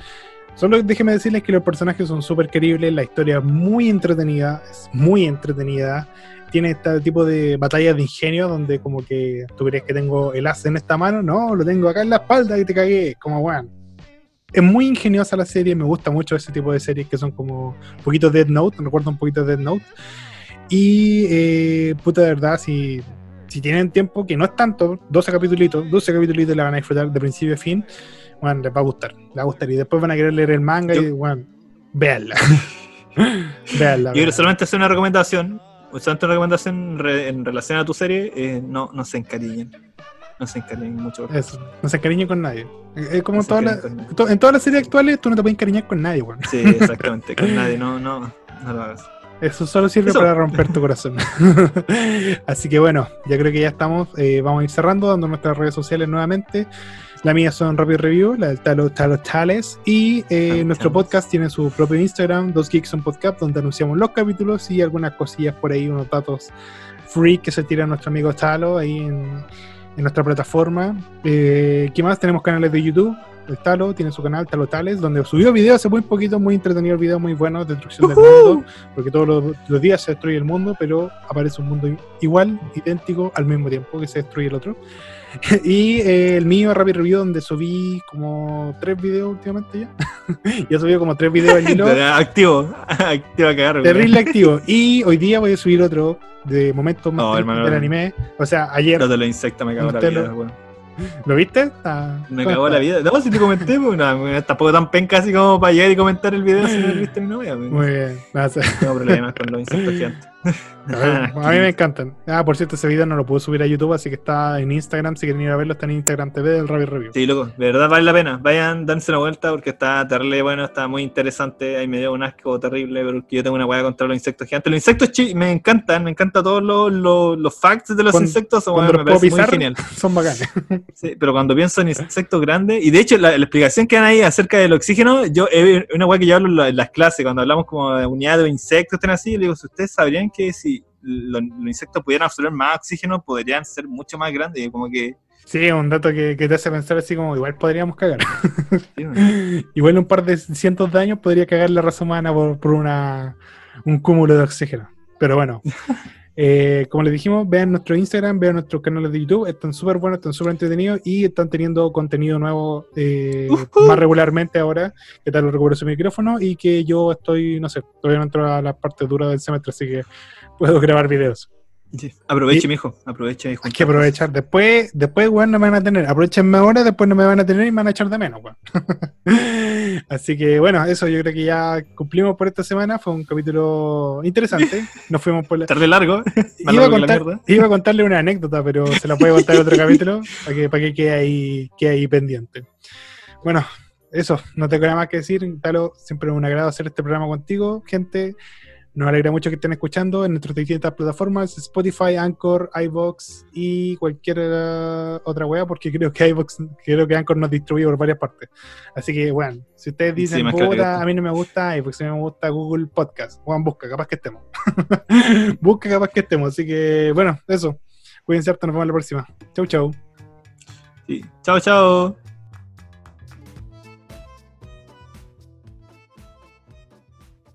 Solo déjenme decirles que los personajes son súper queribles, la historia es muy entretenida, es muy entretenida. Tiene este tipo de batallas de ingenio donde como que tú crees que tengo el as en esta mano, no, lo tengo acá en la espalda y te cagué, como bueno. Es muy ingeniosa la serie, me gusta mucho ese tipo de series que son como un poquito Dead Note, recuerdo un poquito de Dead Note. Y eh, puta de verdad, si, si tienen tiempo, que no es tanto, 12 capítulos, 12 capítulos la van a disfrutar de principio a fin bueno, les va a gustar, les va a gustar. Y después van a querer leer el manga y, bueno, véanla.
véanla. Yo quiero solamente hacer una recomendación, solamente una recomendación en relación a tu serie, eh, no, no se encariñen. No se encariñen mucho.
Eso, no se encariñen con nadie. Es como en, todas en todas las series actuales, tú no te puedes encariñar con nadie, bueno.
Sí, exactamente, con nadie, no, no, no lo hagas.
Eso solo sirve para romper tu corazón. Así que bueno, ya creo que ya estamos. Eh, vamos a ir cerrando, dando nuestras redes sociales nuevamente. La mía son Rapid Review, la del Talo Talo Tales. Y eh, nuestro podcast tiene su propio Instagram, Dos Geeks on Podcast, donde anunciamos los capítulos y algunas cosillas por ahí, unos datos free que se tira nuestro amigo Talo ahí en, nuestra plataforma. Eh, ¿Qué más? Tenemos canales de YouTube. El Talo tiene su canal Talo Tales, donde subió videos hace muy poquito, muy entretenido el video, muy bueno, destrucción del mundo, porque todos los, los, días se destruye el mundo, pero aparece un mundo igual, idéntico, al mismo tiempo que se destruye el otro. y eh, el mío, Rapid Review, donde subí como tres videos últimamente ya. ya subí como tres videos al hilo.
activo, activo a cagar.
Terrible activo. Y hoy día voy a subir otro de momentos más del anime. O sea, ayer.
Lo de los insectos me cago la vida, bueno.
¿Lo viste?
me cagó la vida. No, si te comenté, pues no, tampoco tan penca así como para llegar y comentar el video si no lo viste mi novia.
Muy bien. No
tengo problemas con los insectos gigantes.
A, mí me encantan. Ah, por cierto, ese video no lo puedo subir a YouTube, así que está en Instagram. Si quieren ir a verlo, está en Instagram TV del Rabbit Review.
Sí, loco, de verdad vale la pena. Vayan, danse una vuelta porque está terrible bueno, está muy interesante. Ahí me dio un asco terrible, pero yo tengo una hueá contra los insectos gigantes. Los insectos me encantan, me encantan todos los, los, facts de los insectos. Son, me parece muy genial.
Son bacanes.
Sí, pero cuando pienso en insectos grandes, y de hecho, la, explicación que dan ahí acerca del oxígeno, yo, es una hueá que yo hablo en las clases, cuando hablamos como de unidades de insectos, estén así, le digo, si ustedes sabrían que si los, insectos pudieran absorber más oxígeno, podrían ser mucho más grandes. Como que.
Sí, un dato que, te hace pensar así como igual podríamos cagar. igual un par de cientos de años podría cagar la raza humana por, una, un cúmulo de oxígeno. Pero bueno, eh, como les dijimos, vean nuestro Instagram, vean nuestros canales de YouTube, están súper buenos, están súper entretenidos y están teniendo contenido nuevo eh, más regularmente ahora, que tal recupero su micrófono y que yo estoy, no sé, todavía no entro a la parte dura del semestre, así que puedo grabar videos.
Aproveche, mijo, aproveche.
Hay que aprovechar. Después, después, weón, no me van a tener. Aprovechenme ahora, después no me van a tener y me van a echar de menos, weón. Así que, bueno, eso yo creo que ya cumplimos por esta semana. Fue un capítulo interesante. Nos fuimos por la...
Tarde largo.
iba, a contar, iba, a contarle una anécdota, pero se la puede contar en otro capítulo para que, para que quede ahí, quede ahí pendiente. Bueno, eso, no tengo nada más que decir. Talo, siempre es un agrado hacer este programa contigo, gente. Nos alegra mucho que estén escuchando en nuestras distintas plataformas, Spotify, Anchor, iVox y cualquier uh, otra wea, porque creo que iVox, creo que Anchor nos distribuye por varias partes. Así que, bueno, si ustedes dicen, a mí no me gusta iVox, a mí me gusta Google Podcast, Juan, busca, capaz que estemos. busca, capaz que estemos. Así que, bueno, eso. Cuídense harto, nos vemos la próxima. Chau, chau.
Sí. Chao, chao.